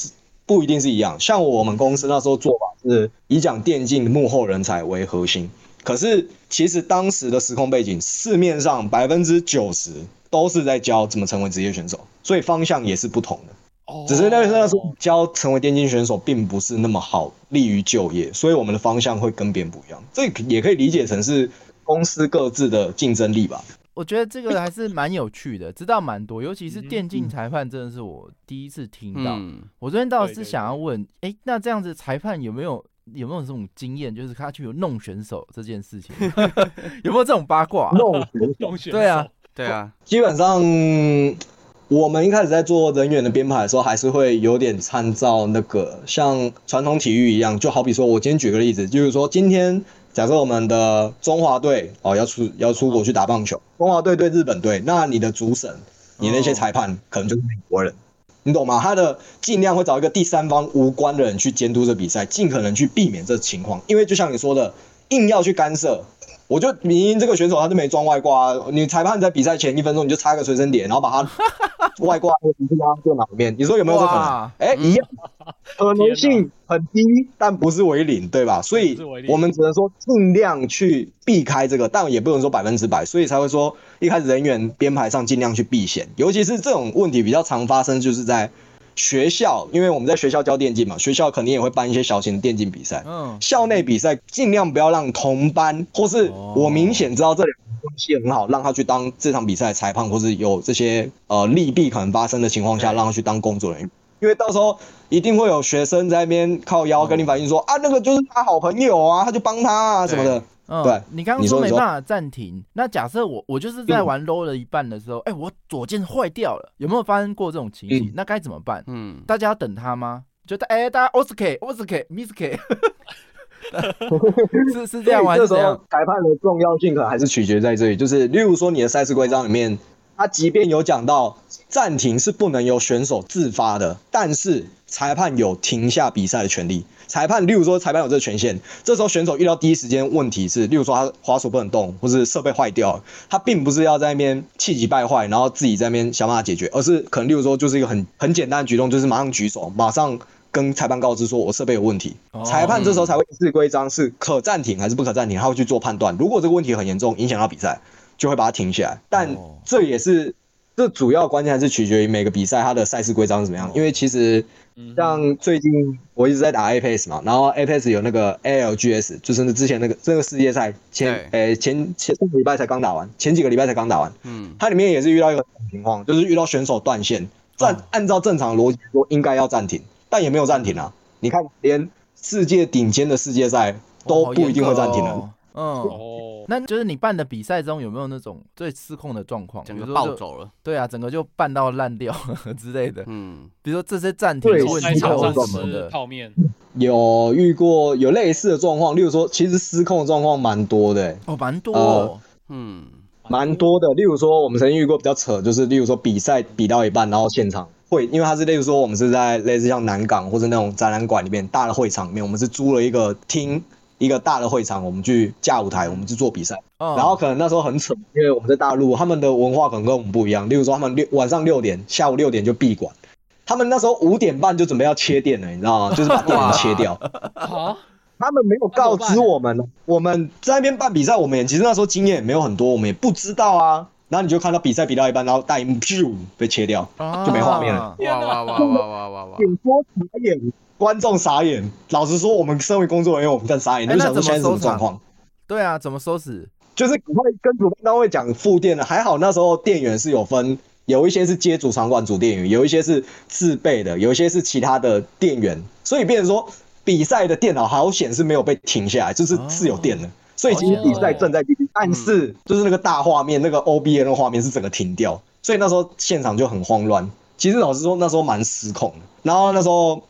E: 不一定是一样，像我们公司那时候做法是以讲电竞幕后人才为核心，可是其实当时的时空背景，市面上百分之九十都是在教怎么成为职业选手，所以方向也是不同的。只是那那时候教成为电竞选手并不是那么好利于就业，所以我们的方向会跟别人不一样。这也可以理解成是公司各自的竞争力吧。
D: 我觉得这个还是蛮有趣的，知道蛮多，尤其是电竞裁判，真的是我第一次听到。嗯、我昨天倒是想要问，哎、欸，那这样子裁判有没有有没有这种经验，就是他去弄选手这件事情，有没有这种八卦？
E: 弄选
B: 弄选手，
D: 对啊，
F: 对啊，
E: 基本上我们一开始在做人员的编排的时候，还是会有点参照那个像传统体育一样，就好比说我今天举个例子，就是说今天。假设我们的中华队哦要出要出国去打棒球，中华队对日本队，那你的主审，你那些裁判可能就是美国人，你懂吗？他的尽量会找一个第三方无关的人去监督这比赛，尽可能去避免这情况，因为就像你说的，硬要去干涉。我就明明这个选手他就没装外挂啊，你裁判在比赛前一分钟你就插个随身碟，然后把他 外挂放在他电脑里面，你说有没有这可能？哎、欸，一样，可能性很低，但不是为零，对吧？所以我们只能说尽量去避开这个，但也不能说百分之百，所以才会说一开始人员编排上尽量去避险，尤其是这种问题比较常发生，就是在。学校，因为我们在学校教电竞嘛，学校肯定也会办一些小型的电竞比赛。嗯，校内比赛尽量不要让同班，或是我明显知道这两个关系很好，让他去当这场比赛裁判，或是有这些呃利弊可能发生的情况下，让他去当工作人员。因为到时候一定会有学生在那边靠腰跟你反映说啊，那个就是他好朋友啊，他就帮他啊什么的。嗯，对，
D: 你刚刚说没办法暂停，那假设我我就是在玩 low 了一半的时候，哎、嗯欸，我左键坏掉了，有没有发生过这种情形？嗯、那该怎么办？嗯，大家要等他吗？觉得哎、欸，大家 OSK OSK MISK，是是这样玩？这时候
E: 裁判的重要性可能还是取决在这里，就是例如说你的赛事规章里面。他即便有讲到暂停是不能由选手自发的，但是裁判有停下比赛的权利。裁判，例如说裁判有这个权限，这时候选手遇到第一时间问题是，例如说他滑鼠不能动，或是设备坏掉，他并不是要在那边气急败坏，然后自己在那边想办法解决，而是可能例如说就是一个很很简单的举动，就是马上举手，马上跟裁判告知说我设备有问题。裁判这时候才会视规章是可暂停还是不可暂停，他会去做判断。如果这个问题很严重，影响到比赛。就会把它停下来，但这也是这主要关键还是取决于每个比赛它的赛事规章是怎么样。因为其实像最近我一直在打 Apex 嘛，然后 Apex 有那个 ALGS，就是之前那个这个世界赛前诶前前上个礼拜才刚打完，前几个礼拜才刚打完。嗯，它里面也是遇到一个情况，就是遇到选手断线，暂按照正常逻辑说应该要暂停，但也没有暂停啊。你看，连世界顶尖的世界赛都不一定会暂停了。嗯
D: 哦，那就是你办的比赛中有没有那种最失控的状况？
F: 整个暴走了，
D: 对啊，整个就办到烂掉之类的。嗯，比如说这些暂停的问题或什么的。
B: 泡面
E: 有遇过有类似的状况，例如说其实失控的状况蛮多的。
D: 哦，蛮多。哦。
E: 嗯，蛮多的。例如说我们曾经遇过比较扯，就是例如说比赛比到一半，然后现场会，因为它是例如说我们是在类似像南港或者那种展览馆里面大的会场里面，我们是租了一个厅。一个大的会场，我们去架舞台，我们去做比赛。Oh. 然后可能那时候很扯，因为我们在大陆，他们的文化可能跟我们不一样。例如说，他们六晚上六点，下午六点就闭馆。他们那时候五点半就准备要切电了，你知道吗？就是把电源切掉。好，他们没有告知我们，我们在那边办比赛，我们也其实那时候经验也没有很多，我们也不知道啊。然后你就看到比赛比到一半，然后大荧幕咻被切掉，oh. 就没画面了。哇哇哇哇哇哇哇！演播傻眼。观众傻眼，老实说，我们身为工作人员，我们更傻眼。你、欸、想说现在什么状况？
D: 对啊，怎么收拾？
E: 就是赶快跟主办单位讲复电的。还好那时候电源是有分，有一些是接主场馆主电源，有一些是自备的，有一些是其他的电源。所以变成说，比赛的电脑好险是没有被停下来，就是是有电的。哦、所以其实比赛正在进行，但是就是那个大画面，那个 OBS 的画面是整个停掉，所以那时候现场就很慌乱。其实老实说，那时候蛮失控的。然后那时候。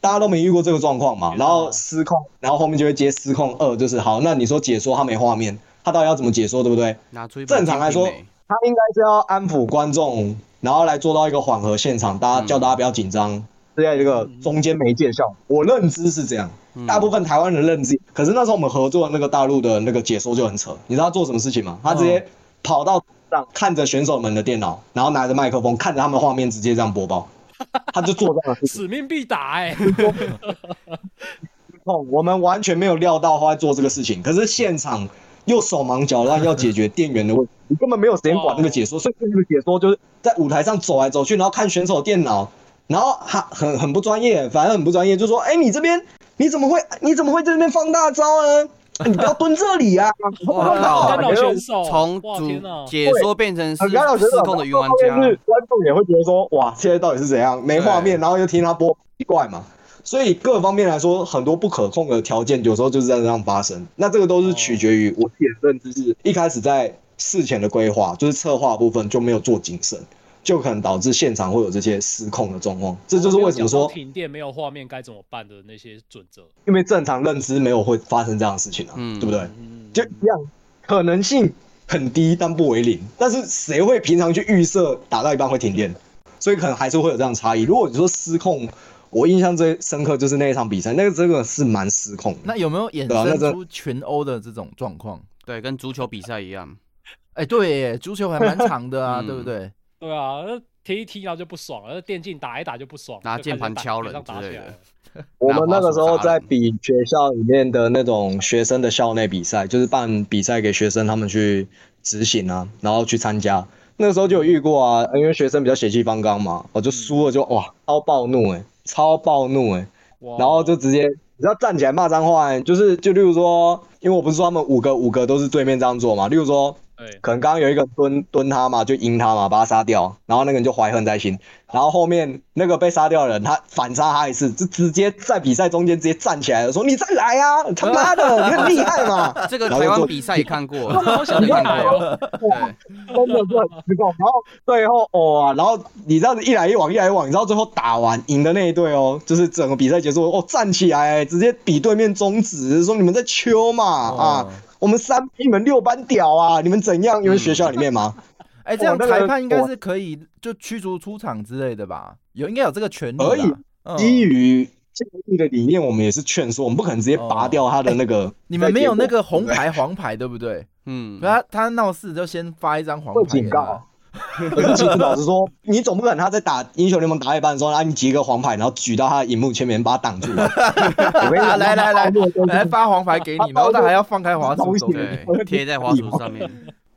E: 大家都没遇过这个状况嘛。然后失控，然后后面就会接失控二，就是好，那你说解说他没画面，他到底要怎么解说，对不对？正常来说，他应该是要安抚观众，然后来做到一个缓和现场，大家叫大家不要紧张，这样一个中间媒介效。我认知是这样，大部分台湾人认知。可是那时候我们合作那个大陆的那个解说就很扯，你知道他做什么事情吗？他直接跑到上看着选手们的电脑，然后拿着麦克风看着他们画面，直接这样播报。他就做这样的事情，
B: 使命必达哎！
E: 我们完全没有料到他会做这个事情，可是现场又手忙脚乱要解决电源的问题，你根本没有时间管那个解说，所以那个解说就是在舞台上走来走去，然后看选手电脑，然后他很很不专业，反正很不专业，就说：“哎，你这边你怎么会你怎么会在那边放大招呢？”你不要蹲这里啊！
B: 干扰选手
F: 从主解说变成失控的云玩家，
E: 观众也会觉得说：哇，现在到底是怎样？没画面，然后又听他播，奇怪嘛。所以各方面来说，很多不可控的条件，有时候就是在这样发生。那这个都是取决于我自己的认知，是一开始在事前的规划，就是策划部分就没有做谨慎。就可能导致现场会有这些失控的状况，这就是为什么说
B: 停电没有画面该怎么办的那些准则。
E: 因为正常认知没有会发生这样的事情啊，嗯、对不对？嗯、就一样，可能性很低，但不为零。但是谁会平常去预设打到一半会停电？所以可能还是会有这样差异。如果你说失控，我印象最深刻就是那一场比赛，那个真的是蛮失控的。
D: 那有没有衍生出全欧的这种状况？
F: 对，跟足球比赛一样。
D: 哎、欸，对耶，足球还蛮长的啊，嗯、对不对？
B: 对啊，那踢一踢然后就不爽了，那电竞打一打就不爽，
F: 拿键盘敲人之类的。
E: 我们那个时候在比学校里面的那种学生的校内比赛，就是办比赛给学生他们去执行啊，然后去参加。那个时候就有遇过啊，因为学生比较血气方刚嘛，我就输了就哇超暴怒哎、欸，超暴怒哎、欸，然后就直接你知道站起来骂脏话、欸，就是就例如说，因为我不是说他们五个五个都是对面这样做嘛，例如说。对，可能刚刚有一个蹲蹲他嘛，就赢他嘛，把他杀掉，然后那个人就怀恨在心，然后后面那个被杀掉的人，他反杀他一次，就直接在比赛中间直接站起来了，说你再来啊，他妈的，你很厉害嘛。
F: 这个台湾比赛也看过，
B: 好想看哦。
E: 对，真的是很失控。然后最后哦，然后你这样子一来一往，一来一往，你知道最后打完赢的那一队哦，就是整个比赛结束哦，站起来直接比对面中指，说你们在秋嘛啊。我们三，你们六班屌啊！你们怎样？因为学校里面吗？
D: 哎、嗯，欸，这样裁判应该是可以就驱逐出场之类的吧？有应该有这个权利。
E: 基于这个理念，我们也是劝说，我们不可能直接拔掉他的那个。欸、
D: 你们没有那个红牌、黄牌，对不对？嗯，他他闹事就先发一张黄牌警告。
E: 可是其实老实说，你总不可能他在打英雄联盟打一半的时候，然后你举一个黄牌，然后举到他的荧幕前面把他挡住。
D: 来来来来，来发黄牌给你，然后他还要放开滑鼠，
F: 贴在滑鼠上面。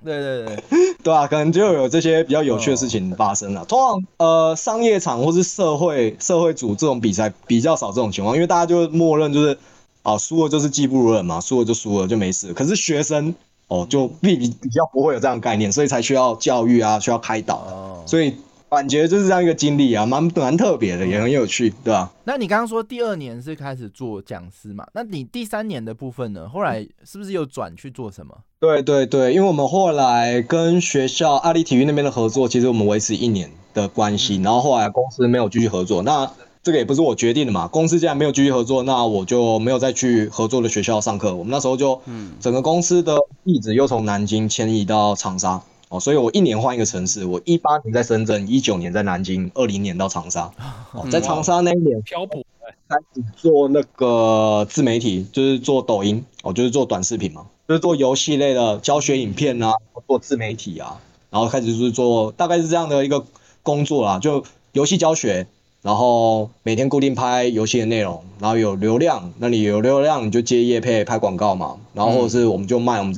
D: 对对对，
E: 对啊，可能就有这些比较有趣的事情发生了。通常呃，商业场或是社会社会组这种比赛比较少这种情况，因为大家就默认就是啊，输了就是技不如人嘛，输了就输了就没事。可是学生。哦，就比比比较不会有这样的概念，所以才需要教育啊，需要开导。哦，所以感觉就是这样一个经历啊，蛮蛮特别的，也很有趣，对吧？
D: 那你刚刚说第二年是开始做讲师嘛？那你第三年的部分呢？后来是不是又转去做什么？
E: 对对对，因为我们后来跟学校阿里体育那边的合作，其实我们维持一年的关系，然后后来公司没有继续合作，那。这个也不是我决定的嘛，公司既然没有继续合作，那我就没有再去合作的学校上课。我们那时候就，嗯，整个公司的地址又从南京迁移到长沙哦，所以我一年换一个城市。我一八年在深圳，一九年在南京，二零年到长沙。哦，在长沙那一年
B: 漂泊，
E: 开始做那个自媒体，就是做抖音哦，就是做短视频嘛，就是做游戏类的教学影片啊，做自媒体啊，然后开始就是做大概是这样的一个工作啦，就游戏教学。然后每天固定拍游戏的内容，然后有流量，那你有流量你就接业配拍广告嘛，然后或者是我们就卖我们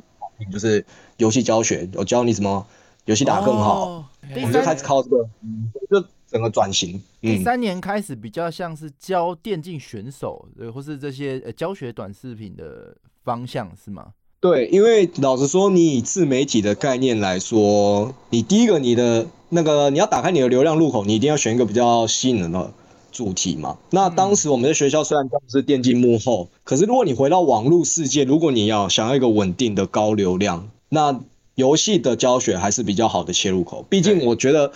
E: 就是游戏教学，我教你什么游戏打得更好，哦、我们就开始靠这个，就整个转型。
D: 第三年开始比较像是教电竞选手，对，或是这些呃教学短视频的方向是吗？
E: 对，因为老实说，你以自媒体的概念来说，你第一个你的。那个你要打开你的流量入口，你一定要选一个比较吸引人的主题嘛。那当时我们在学校虽然都是电竞幕后，可是如果你回到网络世界，如果你要想要一个稳定的高流量，那游戏的教学还是比较好的切入口。毕竟我觉得，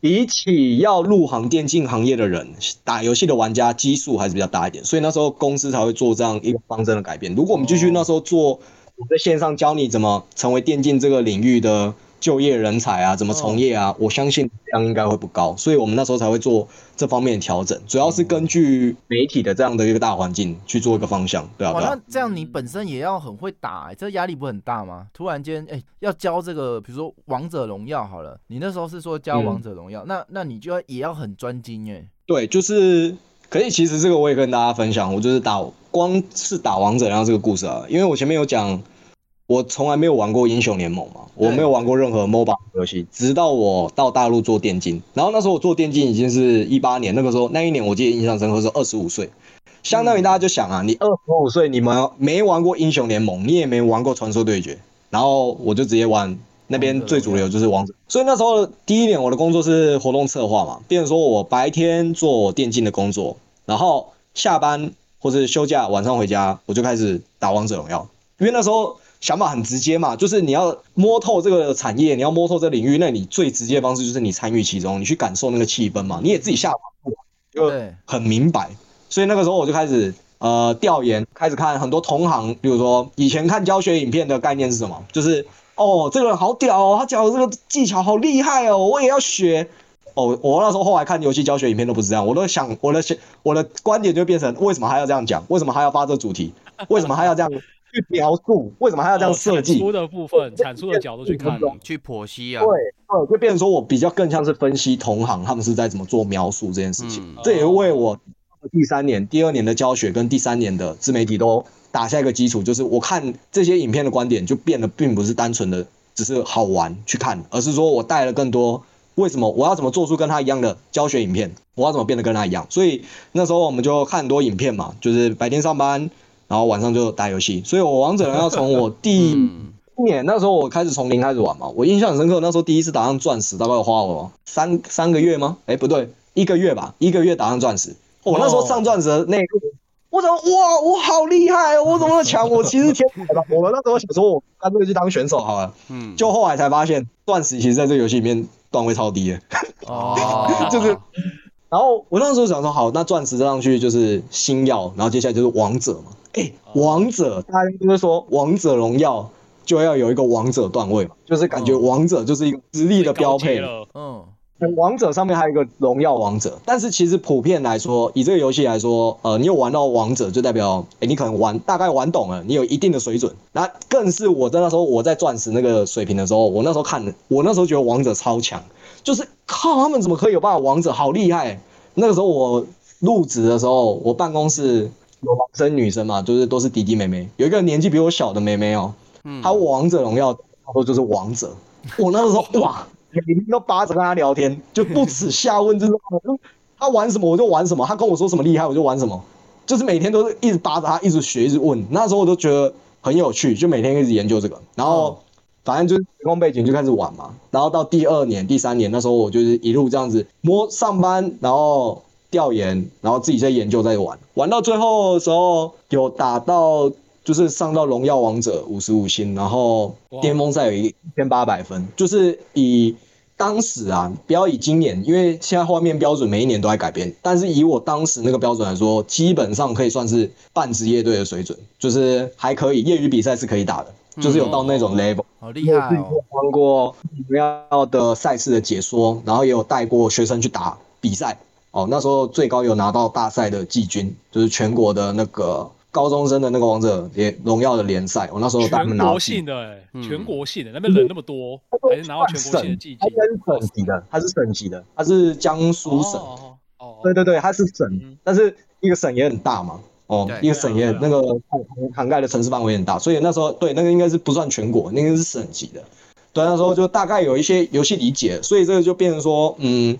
E: 比起要入行电竞行业的人，打游戏的玩家基数还是比较大一点，所以那时候公司才会做这样一个方针的改变。如果我们继续那时候做，我在线上教你怎么成为电竞这个领域的。就业人才啊，怎么从业啊？我相信量应该会不高，所以我们那时候才会做这方面的调整，主要是根据媒体的这样的一个大环境去做一个方向，对啊。
D: 那这样你本身也要很会打，欸，这压力不很大吗？突然间，哎，要教这个，比如说王者荣耀好了，你那时候是说教王者荣耀，那那你就要也要很专精哎。
E: 对，就是可以。其实这个我也跟大家分享，我就是打光是打王者荣耀这个故事啊，因为我前面有讲。我从来没有玩过英雄联盟嘛，我没有玩过任何 MOBA 游戏，直到我到大陆做电竞，然后那时候我做电竞已经是一八年，那个时候那一年我记得印象深刻是二十五岁，相当于大家就想啊，你二十五岁，你们没玩过英雄联盟，你也没玩过传说对决，然后我就直接玩那边最主流就是王者，所以那时候第一年我的工作是活动策划嘛，变成说我白天做电竞的工作，然后下班或者休假晚上回家我就开始打王者荣耀，因为那时候。想法很直接嘛，就是你要摸透这个产业，你要摸透这个领域，那你最直接的方式就是你参与其中，你去感受那个气氛嘛，你也自己下场就很明白。所以那个时候我就开始呃调研，开始看很多同行，比如说以前看教学影片的概念是什么，就是哦这个人好屌哦，他讲的这个技巧好厉害哦，我也要学。哦，我那时候后来看游戏教学影片都不是这样，我都想我的我的观点就变成为什么还要这样讲？为什么还要发这主题？为什么还要这样？去描述为什么还要这样设计？
B: 出的部分，产出的角度去看，
F: 去剖析啊。
E: 对，对，就变成说我比较更像是分析同行他们是在怎么做描述这件事情。嗯、这也为我第三年、第二年的教学跟第三年的自媒体都打下一个基础。就是我看这些影片的观点就变得并不是单纯的只是好玩去看，而是说我带了更多为什么我要怎么做出跟他一样的教学影片，我要怎么变得跟他一样。所以那时候我们就看很多影片嘛，就是白天上班。然后晚上就打游戏，所以我王者荣耀从我 第一年那时候我开始从零开始玩嘛，我印象很深刻。那时候第一次打上钻石，大概花了三三个月吗？哎，不对，一个月吧，一个月打上钻石。我那时候上钻石的那一刻，我怎么哇，我好厉害，我怎么强？我其实天才吧。我们那时候想说，我干脆去当选手好了。嗯，就后来才发现，钻石其实在这个游戏里面段位超低的。哦，就是。然后我那时候想说，好，那钻石上去就是星耀，然后接下来就是王者嘛。哎，王者，大家就是说王者荣耀就要有一个王者段位嘛，就是感觉王者就是一个实力的标配了。嗯，王者上面还有一个荣耀王者，但是其实普遍来说，以这个游戏来说，呃，你有玩到王者，就代表哎，你可能玩大概玩懂了，你有一定的水准。那更是我在那时候我在钻石那个水平的时候，我那时候看，我那时候觉得王者超强。就是靠他们怎么可以有办法？王者好厉害！那个时候我入职的时候，我办公室有男生女生嘛，就是都是弟弟妹妹。有一个年纪比我小的妹妹哦，嗯，她王者荣耀，她说就是王者。我那个时候 哇，每天都扒着跟她聊天，就不耻下问，就是她玩什么我就玩什么，她跟我说什么厉害我就玩什么，就是每天都是一直扒着她，一直学，一直问。那时候我都觉得很有趣，就每天一直研究这个，然后。反正就是时空背景就开始玩嘛，然后到第二年、第三年那时候，我就是一路这样子摸上班，然后调研，然后自己在研究，在玩，玩到最后的时候有打到就是上到荣耀王者五十五星，然后巅峰赛有一千八百分，就是以当时啊，不要以今年，因为现在画面标准每一年都在改变，但是以我当时那个标准来说，基本上可以算是半职业队的水准，就是还可以，业余比赛是可以打的。就是有到那种 level，、嗯、
D: 好厉害哦！
E: 玩过荣耀的赛事的解说，然后也有带过学生去打比赛哦。那时候最高有拿到大赛的季军，就是全国的那个高中生的那个王者联荣耀的联赛。我那时候带他们拿。全国性的哎，全国性的，那边人那么多，还是拿到全国性的季军。他是省级的，他是省级的，他是江苏省。哦，哦对对对，他是省，嗯、但是一个省也很大嘛。哦，一个省也那个涵盖的城市范围很大，所以那时候对那个应该是不算全国，那个是省级的。对，那时候就大概有一些游戏理解，所以这个就变成说，嗯，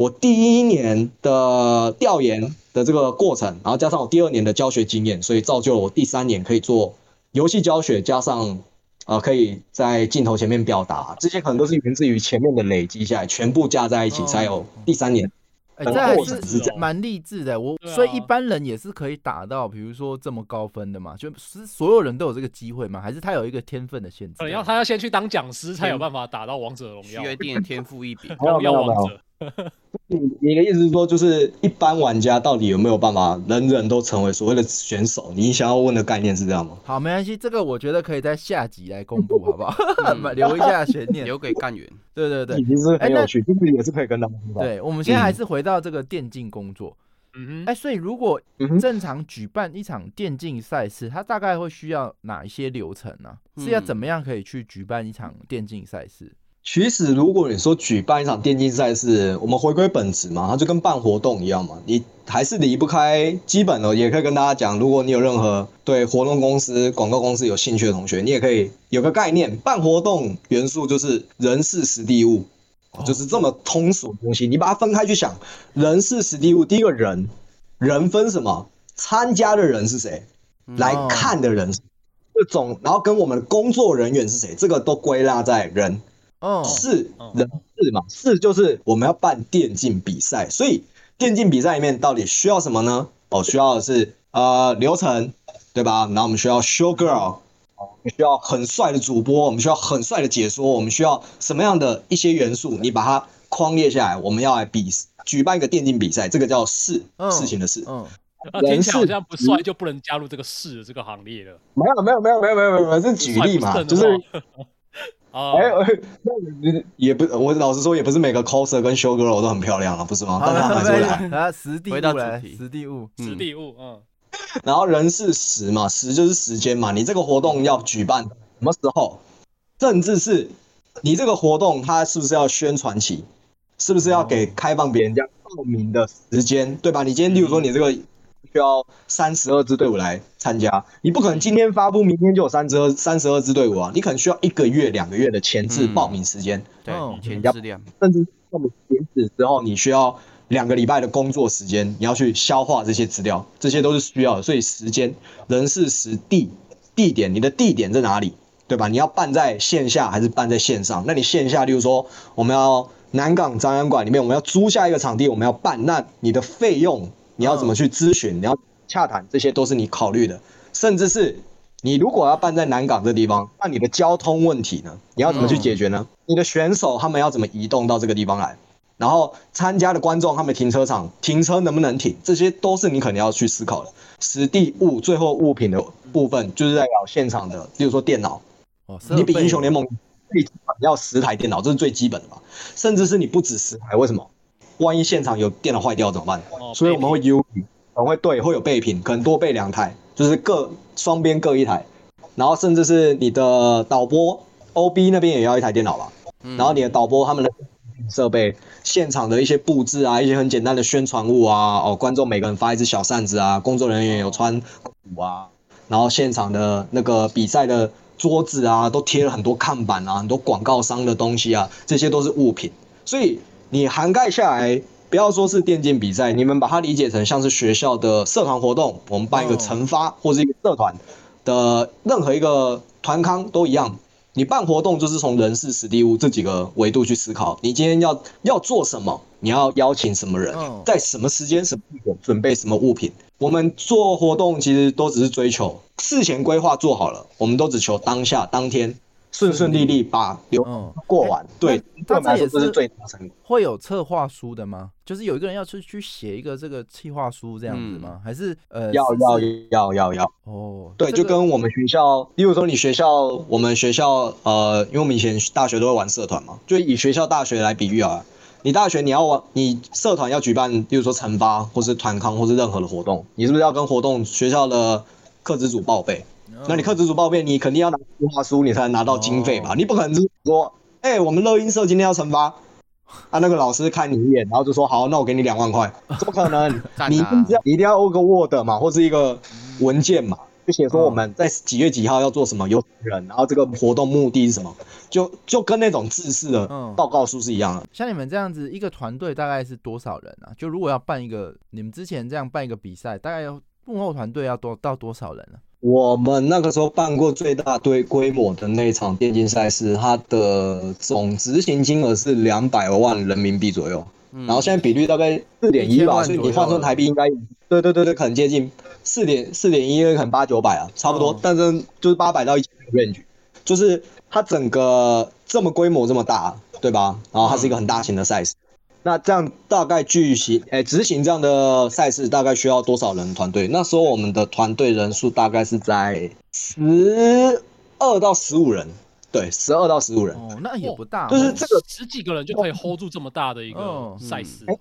E: 我第一年的调研的这个过程，然后加上我第二年的教学经验，所以造就了我第三年可以做游戏教学，加上呃可以在镜头前面表达，这些可能都是源自于前面的累积下来，全部加在一起才有第三年。
D: 哎、欸，这还是蛮励志的。我所以一般人也是可以打到，比如说这么高分的嘛？就是所有人都有这个机会吗？还是他有一个天分的限制？
B: 要他要先去当讲师才有办法打到王者荣耀，
F: 约定天赋异禀。
E: 没有没有没有，你 你的意思是说，就是一般玩家到底有没有办法人人都成为所谓的选手？你想要问的概念是这样吗？
D: 好，没关系，这个我觉得可以在下集来公布，好不好？留一下悬念，
F: 留给干员。
D: 对对对，
E: 其实很有趣，其实也是可以跟他们。
D: 对，我们现在还是回到这个电竞工作。嗯哼，哎，所以如果正常举办一场电竞赛事，它大概会需要哪一些流程呢？是要怎么样可以去举办一场电竞赛事？
E: 其实，如果你说举办一场电竞赛事，我们回归本质嘛，它就跟办活动一样嘛，你还是离不开基本的。也可以跟大家讲，如果你有任何对活动公司、广告公司有兴趣的同学，你也可以有个概念，办活动元素就是人事实地物，就是这么通俗的东西。你把它分开去想，人事实地物，第一个人，人分什么？参加的人是谁？来看的人，这种，然后跟我们的工作人员是谁？这个都归纳在人。哦，事人事嘛，事就是我们要办电竞比赛，所以电竞比赛里面到底需要什么呢？哦，需要的是呃流程，对吧？然后我们需要 show girl，我们需要很帅的主播，我们需要很帅的解说，我们需要什么样的一些元素？你把它框列下来，我们要来比举办一个电竞比赛，这个叫事，事情的事。嗯，
B: 那听起来好像不帅就不能加入这个事的这个行列了。
E: 没有没有没有没有没有没有，是举例嘛，就是。哎，那也不，我老实说，也不是每个 coser 跟 show girl 都很漂亮了，不是吗？但他还是会来。
D: 啊，实地物来，实地物，
B: 实地物，嗯。
E: 然后人是时嘛，时就是时间嘛，你这个活动要举办什么时候？甚至是你这个活动，它是不是要宣传期？是不是要给开放别人家报名的时间？对吧？你今天，例如说你这个。需要三十二支队伍来参加，你不可能今天发布，明天就有三十二三十二支队伍啊！你可能需要一个月、两个月的前置报名时间，
F: 对，前置量，
E: 甚至报名截止之后，你需要两个礼拜的工作时间，你要去消化这些资料，这些都是需要的。所以时间、人事、时地、地点，你的地点在哪里，对吧？你要办在线下还是办在线上？那你线下，例如说我们要南港展览馆里面，我们要租下一个场地，我们要办，那你的费用。你要怎么去咨询？你要洽谈，这些都是你考虑的。甚至是你如果要办在南港这地方，那你的交通问题呢？你要怎么去解决呢？你的选手他们要怎么移动到这个地方来？然后参加的观众他们停车场停车能不能停？这些都是你可能要去思考的。实地物最后物品的部分，就是在搞现场的，比如说电脑。你比英雄联盟要十台电脑，这是最基本的嘛。甚至是你不止十台，为什么？万一现场有电脑坏掉怎么办？哦、所以我们会 U，我们会对，会有备品，可能多备两台，就是各双边各一台，然后甚至是你的导播 OB 那边也要一台电脑吧，嗯、然后你的导播他们的设备、现场的一些布置啊，一些很简单的宣传物啊，哦，观众每个人发一只小扇子啊，工作人员有穿鼓啊，然后现场的那个比赛的桌子啊，都贴了很多看板啊，很多广告商的东西啊，这些都是物品，所以。你涵盖下来，不要说是电竞比赛，你们把它理解成像是学校的社团活动，我们办一个成发或是一个社团的任何一个团康都一样。你办活动就是从人事、史地物这几个维度去思考，你今天要要做什么，你要邀请什么人，在什么时间、什么地点准备什么物品。我们做活动其实都只是追求事前规划做好了，我们都只求当下当天。顺顺利利把流过完，嗯、对，
D: 那这也是最大成果会有策划书的吗？就是有一个人要去去写一个这个企划书这样子吗？嗯、还是呃，
E: 要要要要要哦，对，这个、就跟我们学校，例如说你学校，我们学校呃，因为我们以前大学都会玩社团嘛，就以学校大学来比喻啊，你大学你要玩，你社团要举办，例如说成发或是团康或是任何的活动，你是不是要跟活动学校的课职组报备？那你课职组报备，你肯定要拿计划书，你才能拿到经费吧？Oh. 你不可能就是说，哎、欸，我们乐音社今天要惩罚，啊，那个老师看你一眼，然后就说好，那我给你两万块，怎么可能？你一定要，你一定要有个 Word 嘛，或是一个文件嘛，就写说我们在几月几号要做什么，有人，然后这个活动目的是什么，就就跟那种制式的报告书是一样的。
D: 像你们这样子，一个团队大概是多少人啊？就如果要办一个，你们之前这样办一个比赛，大概要幕后团队要多到多少人呢、啊？
E: 我们那个时候办过最大堆规模的那场电竞赛事，它的总执行金额是两百万人民币左右，然后现在比率大概四点一吧，所以你换算台币应该，对对对对，可能接近四点四点一，可能八九百啊，差不多，但是就是八百到一千的 range，就是它整个这么规模这么大，对吧？然后它是一个很大型的赛事。那这样大概举行，哎，执行这样的赛事大概需要多少人团队？那时候我们的团队人数大概是在十二到十五人，对，十二到十五人。
D: 哦，那也不大，
E: 就是这个
B: 十几个人就可以 hold 住这么大的一个赛事。
E: 哎、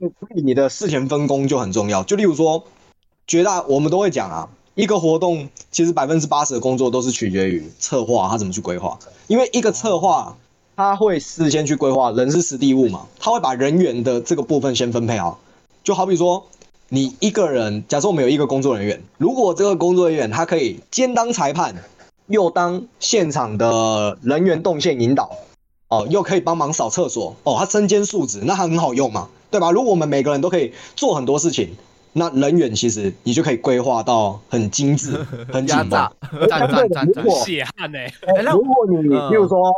E: 嗯，所以你的事前分工就很重要。就例如说，绝大我们都会讲啊，一个活动其实百分之八十的工作都是取决于策划，他怎么去规划，因为一个策划。他会事先去规划，人是实地物嘛，他会把人员的这个部分先分配好。就好比说，你一个人，假设我们有一个工作人员，如果这个工作人员他可以兼当裁判，又当现场的人员动线引导，哦，又可以帮忙扫厕所，哦，他身兼数职，那他很好用嘛，对吧？如果我们每个人都可以做很多事情，那人员其实你就可以规划到很精致、很紧 绷。
F: 战战战战，
B: 血汗呢？
E: 如果你比如说。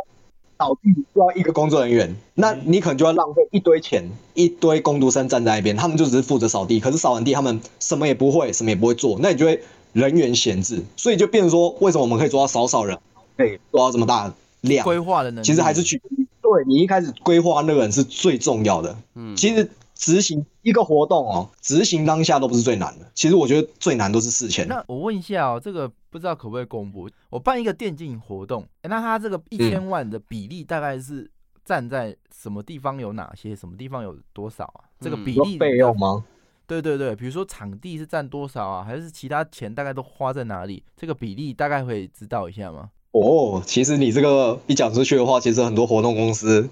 E: 扫地需要一个工作人员，那你可能就要浪费一堆钱，一堆工读生站在那边，他们就只是负责扫地，可是扫完地他们什么也不会，什么也不会做，那你就会人员闲置，所以就变成说，为什么我们可以做到少少人，可以做到这么大量？
D: 规划的能力，
E: 其实还是取对你一开始规划那个人是最重要的。嗯，其实。执行一个活动哦，执行当下都不是最难的。其实我觉得最难都是事前。
D: 那我问一下哦，这个不知道可不可以公布？我办一个电竞活动，那它这个一千万的比例大概是站在什么地方？有哪些？什么地方有多少啊？这个比例
E: 费用吗？
D: 对对对，比如说场地是占多少啊？还是其他钱大概都花在哪里？这个比例大概会知道一下吗？
E: 哦，其实你这个一讲出去的话，其实很多活动公司，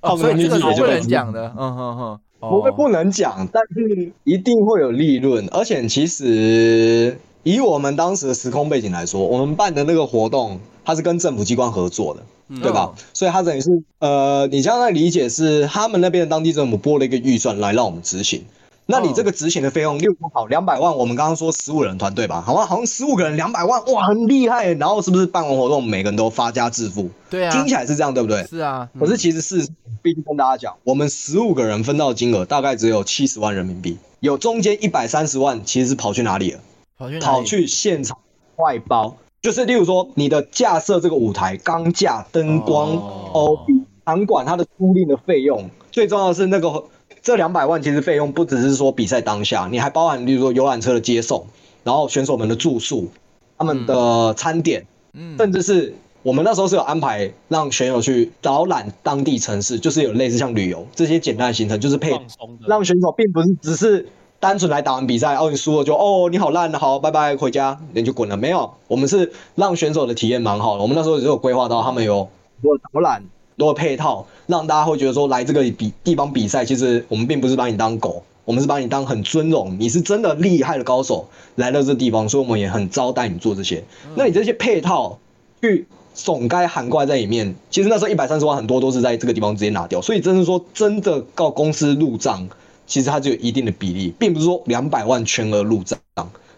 D: 哦，所以这个是不能讲的。嗯哼哼。
E: 不会不能讲，但是一定会有利润。而且其实以我们当时的时空背景来说，我们办的那个活动，它是跟政府机关合作的，嗯、对吧？所以它等于是呃，你将来理解是他们那边的当地政府拨了一个预算来让我们执行。那你这个执行的费用六不好，两百万，我们刚刚说十五人团队吧，好吧，好像十五个人两百万，哇，很厉害。然后是不是办完活动，每个人都发家致富？
D: 对啊，
E: 听起来是这样，对不对？
D: 是啊。
E: 可是其实是，必须跟大家讲，我们十五个人分到的金额大概只有七十万人民币，有中间一百三十万其实是跑去哪里了？
D: 跑去
E: 跑去现场外包，就是例如说你的架设这个舞台、钢架、灯光、哦，场馆它的租赁的费用，最重要的是那个。这两百万其实费用不只是说比赛当下，你还包含，例如说游览车的接送，然后选手们的住宿，他们的餐点，嗯，甚至是我们那时候是有安排让选手去导览当地城市，就是有类似像旅游这些简单的行程，就是配让选手并不是只是单纯来打完比赛，哦，你输了就哦你好烂，好拜拜回家你就滚了，没有，我们是让选手的体验蛮好的，我们那时候就有规划到他们有有导览。多配套，让大家会觉得说，来这个比地方比赛，其实我们并不是把你当狗，我们是把你当很尊荣，你是真的厉害的高手来到这地方，所以我们也很招待你做这些。那你这些配套去总该涵盖在里面，其实那时候一百三十万很多都是在这个地方直接拿掉，所以真是说真的告公司入账，其实它就有一定的比例，并不是说两百万全额入账，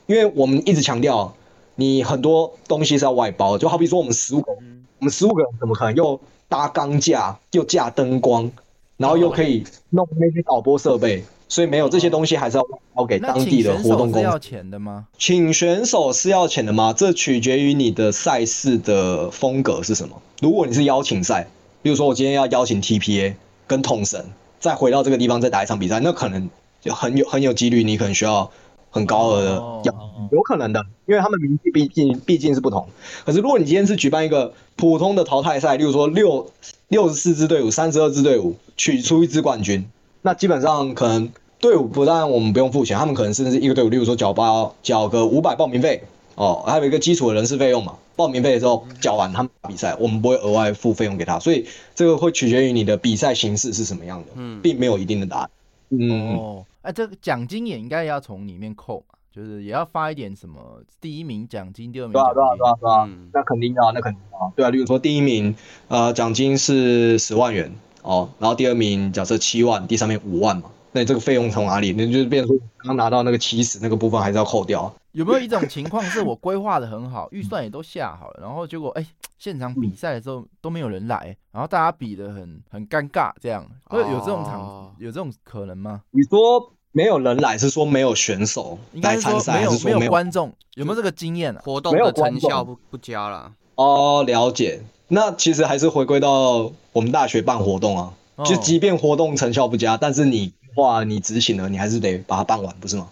E: 因为我们一直强调，你很多东西是要外包，就好比说我们十五个，我们十五个人怎么可能又搭钢架又架灯光，然后又可以弄那些导播设备，所以没有这些东西还是要交给当地的活动公司。
D: 要钱的吗？
E: 请选手是要钱的吗？这取决于你的赛事的风格是什么。如果你是邀请赛，比如说我今天要邀请 TPA 跟统神，再回到这个地方再打一场比赛，那可能就很有很有几率你可能需要很高额的要，有可能的，因为他们名气毕竟毕竟是不同。可是如果你今天是举办一个普通的淘汰赛，例如说六六十四支队伍、三十二支队伍取出一支冠军，那基本上可能队伍不但我们不用付钱，他们可能甚至一个队伍，例如说缴包缴个五百报名费哦，还有一个基础的人事费用嘛。报名费的时候缴完，他们比赛我们不会额外付费用给他，所以这个会取决于你的比赛形式是什么样的，嗯，并没有一定的答案。嗯，
D: 哦，哎，这个奖金也应该要从里面扣嘛。就是也要发一点什么第一名奖金，第二名奖金。
E: 对啊对啊对啊，那肯定啊，那肯定啊。对啊，例如说第一名，呃，奖金是十万元哦，然后第二名假设七万，第三名五万嘛，那这个费用从哪里？那就是变成说刚拿到那个起始那个部分还是要扣掉。
D: 有没有一种情况是我规划的很好，预算也都下好了，然后结果哎、欸，现场比赛的时候都没有人来，然后大家比的很很尴尬，这样会有这种场有这种可能吗？
E: 你说。没有人来是说没有选手来参赛，还是说没有
D: 观众？有没有这个经验啊？
F: 活动的成效不不佳了。
E: 哦，了解。那其实还是回归到我们大学办活动啊，就即便活动成效不佳，但是你话你执行了，你还是得把它办完，不是吗？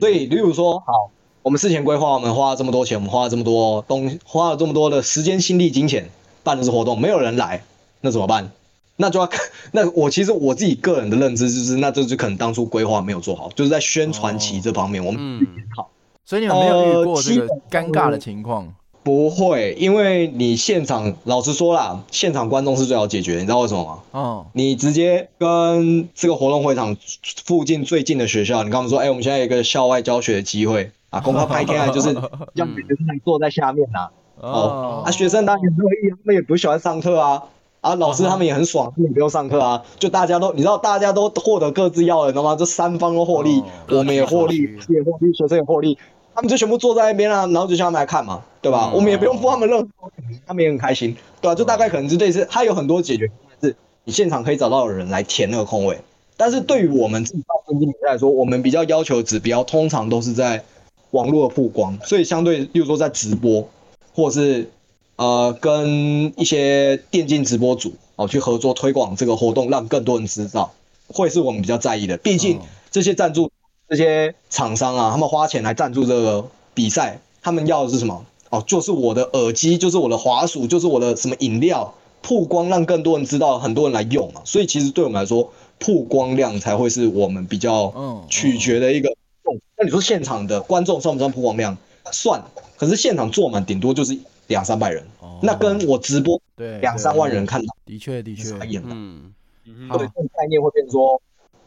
E: 所以，例如说，好，我们事前规划，我们花了这么多钱，我们花了这么多东，花了这么多的时间、心力、金钱，办的是活动，没有人来，那怎么办？那就要看，那我其实我自己个人的认知就是，那这就可能当初规划没有做好，就是在宣传期这方面，我们好。
D: 所以你们没有遇过这个尴尬的情况？
E: 不会，因为你现场，老实说啦，现场观众是最好解决，你知道为什么吗？哦，你直接跟这个活动会场附近最近的学校，你跟他们说，哎、欸，我们现在有一个校外教学的机会啊，公开拍天啊，就是让学生坐在下面呐、啊，哦，啊，学生当然很乐意，他们也不喜欢上课啊，啊，老师他们也很爽，他们也不用上课啊，就大家都，你知道，大家都获得各自要的，知道吗？这三方都获利，我们也获利，也获利，学生也获利。他们就全部坐在那边啊，然后就叫他们来看嘛，对吧？嗯、我们也不用付他们任何，他们也很开心，对吧？就大概可能是类似，他有很多解决方案，是你现场可以找到的人来填那个空位。但是对于我们自己来说，我们比较要求的指标通常都是在网络的曝光，所以相对，例如说在直播，或是呃跟一些电竞直播组哦去合作推广这个活动，让更多人知道，会是我们比较在意的。毕竟这些赞助。这些厂商啊，他们花钱来赞助这个比赛，他们要的是什么？哦，就是我的耳机，就是我的滑鼠，就是我的什么饮料曝光，让更多人知道，很多人来用嘛。所以其实对我们来说，曝光量才会是我们比较取决的一个。那你说现场的观众算不算曝光量？算，可是现场坐满顶多就是两三百人，那跟我直播对两三万人看到，
D: 的确的确，
E: 嗯，对，这个概念会变成说。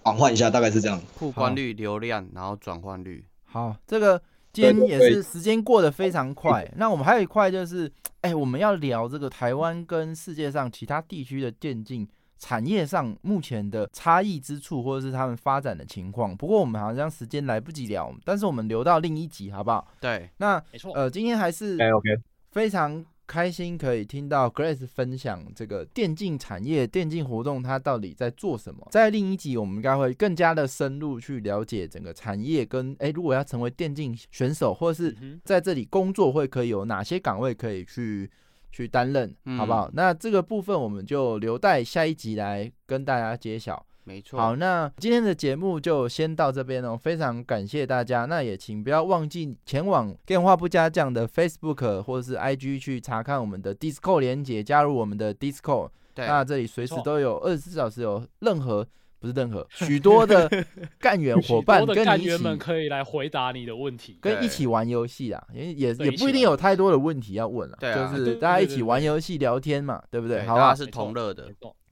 E: 转换一下，大概是这样。
F: 曝光率、流量，然后转换率。
D: 好，这个今天也是时间过得非常快。那我们还有一块就是，哎，我们要聊这个台湾跟世界上其他地区的电竞产业上目前的差异之处，或者是他们发展的情况。不过我们好像时间来不及聊，但是我们留到另一集好不好？
F: 对，
D: 那没错。呃，今天还是
E: OK，
D: 非常。开心可以听到 Grace 分享这个电竞产业、电竞活动，它到底在做什么。在另一集，我们应该会更加的深入去了解整个产业跟，跟诶，如果要成为电竞选手，或是在这里工作，会可以有哪些岗位可以去去担任，好不好？那这个部分我们就留待下一集来跟大家揭晓。
F: 没错，
D: 好，那今天的节目就先到这边哦，非常感谢大家。那也请不要忘记前往电话不加酱的 Facebook 或者是 IG 去查看我们的 Discord 连接，加入我们的 Discord。对，那这里随时都有二十四小时有任何不是任何许多的 干员伙伴跟你一起
B: 可以来回答你的问题，
D: 跟一起玩游戏啊，也也也不一定有太多的问题要问了，就是大家一起玩游戏聊天嘛，对不对？好吧，
F: 是同乐的。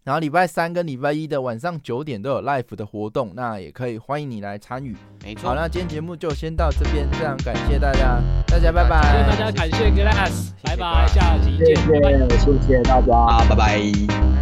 D: 然后礼拜三跟礼拜一的晚上九点都有 live 的活动，那也可以欢迎你来参与。
F: 没错。
D: 好，那今天节目就先到这边，非常感谢大家，大家拜拜。
B: 谢谢大家，感谢 Glass，拜拜，下期见，
E: 谢谢，谢谢大家，拜拜。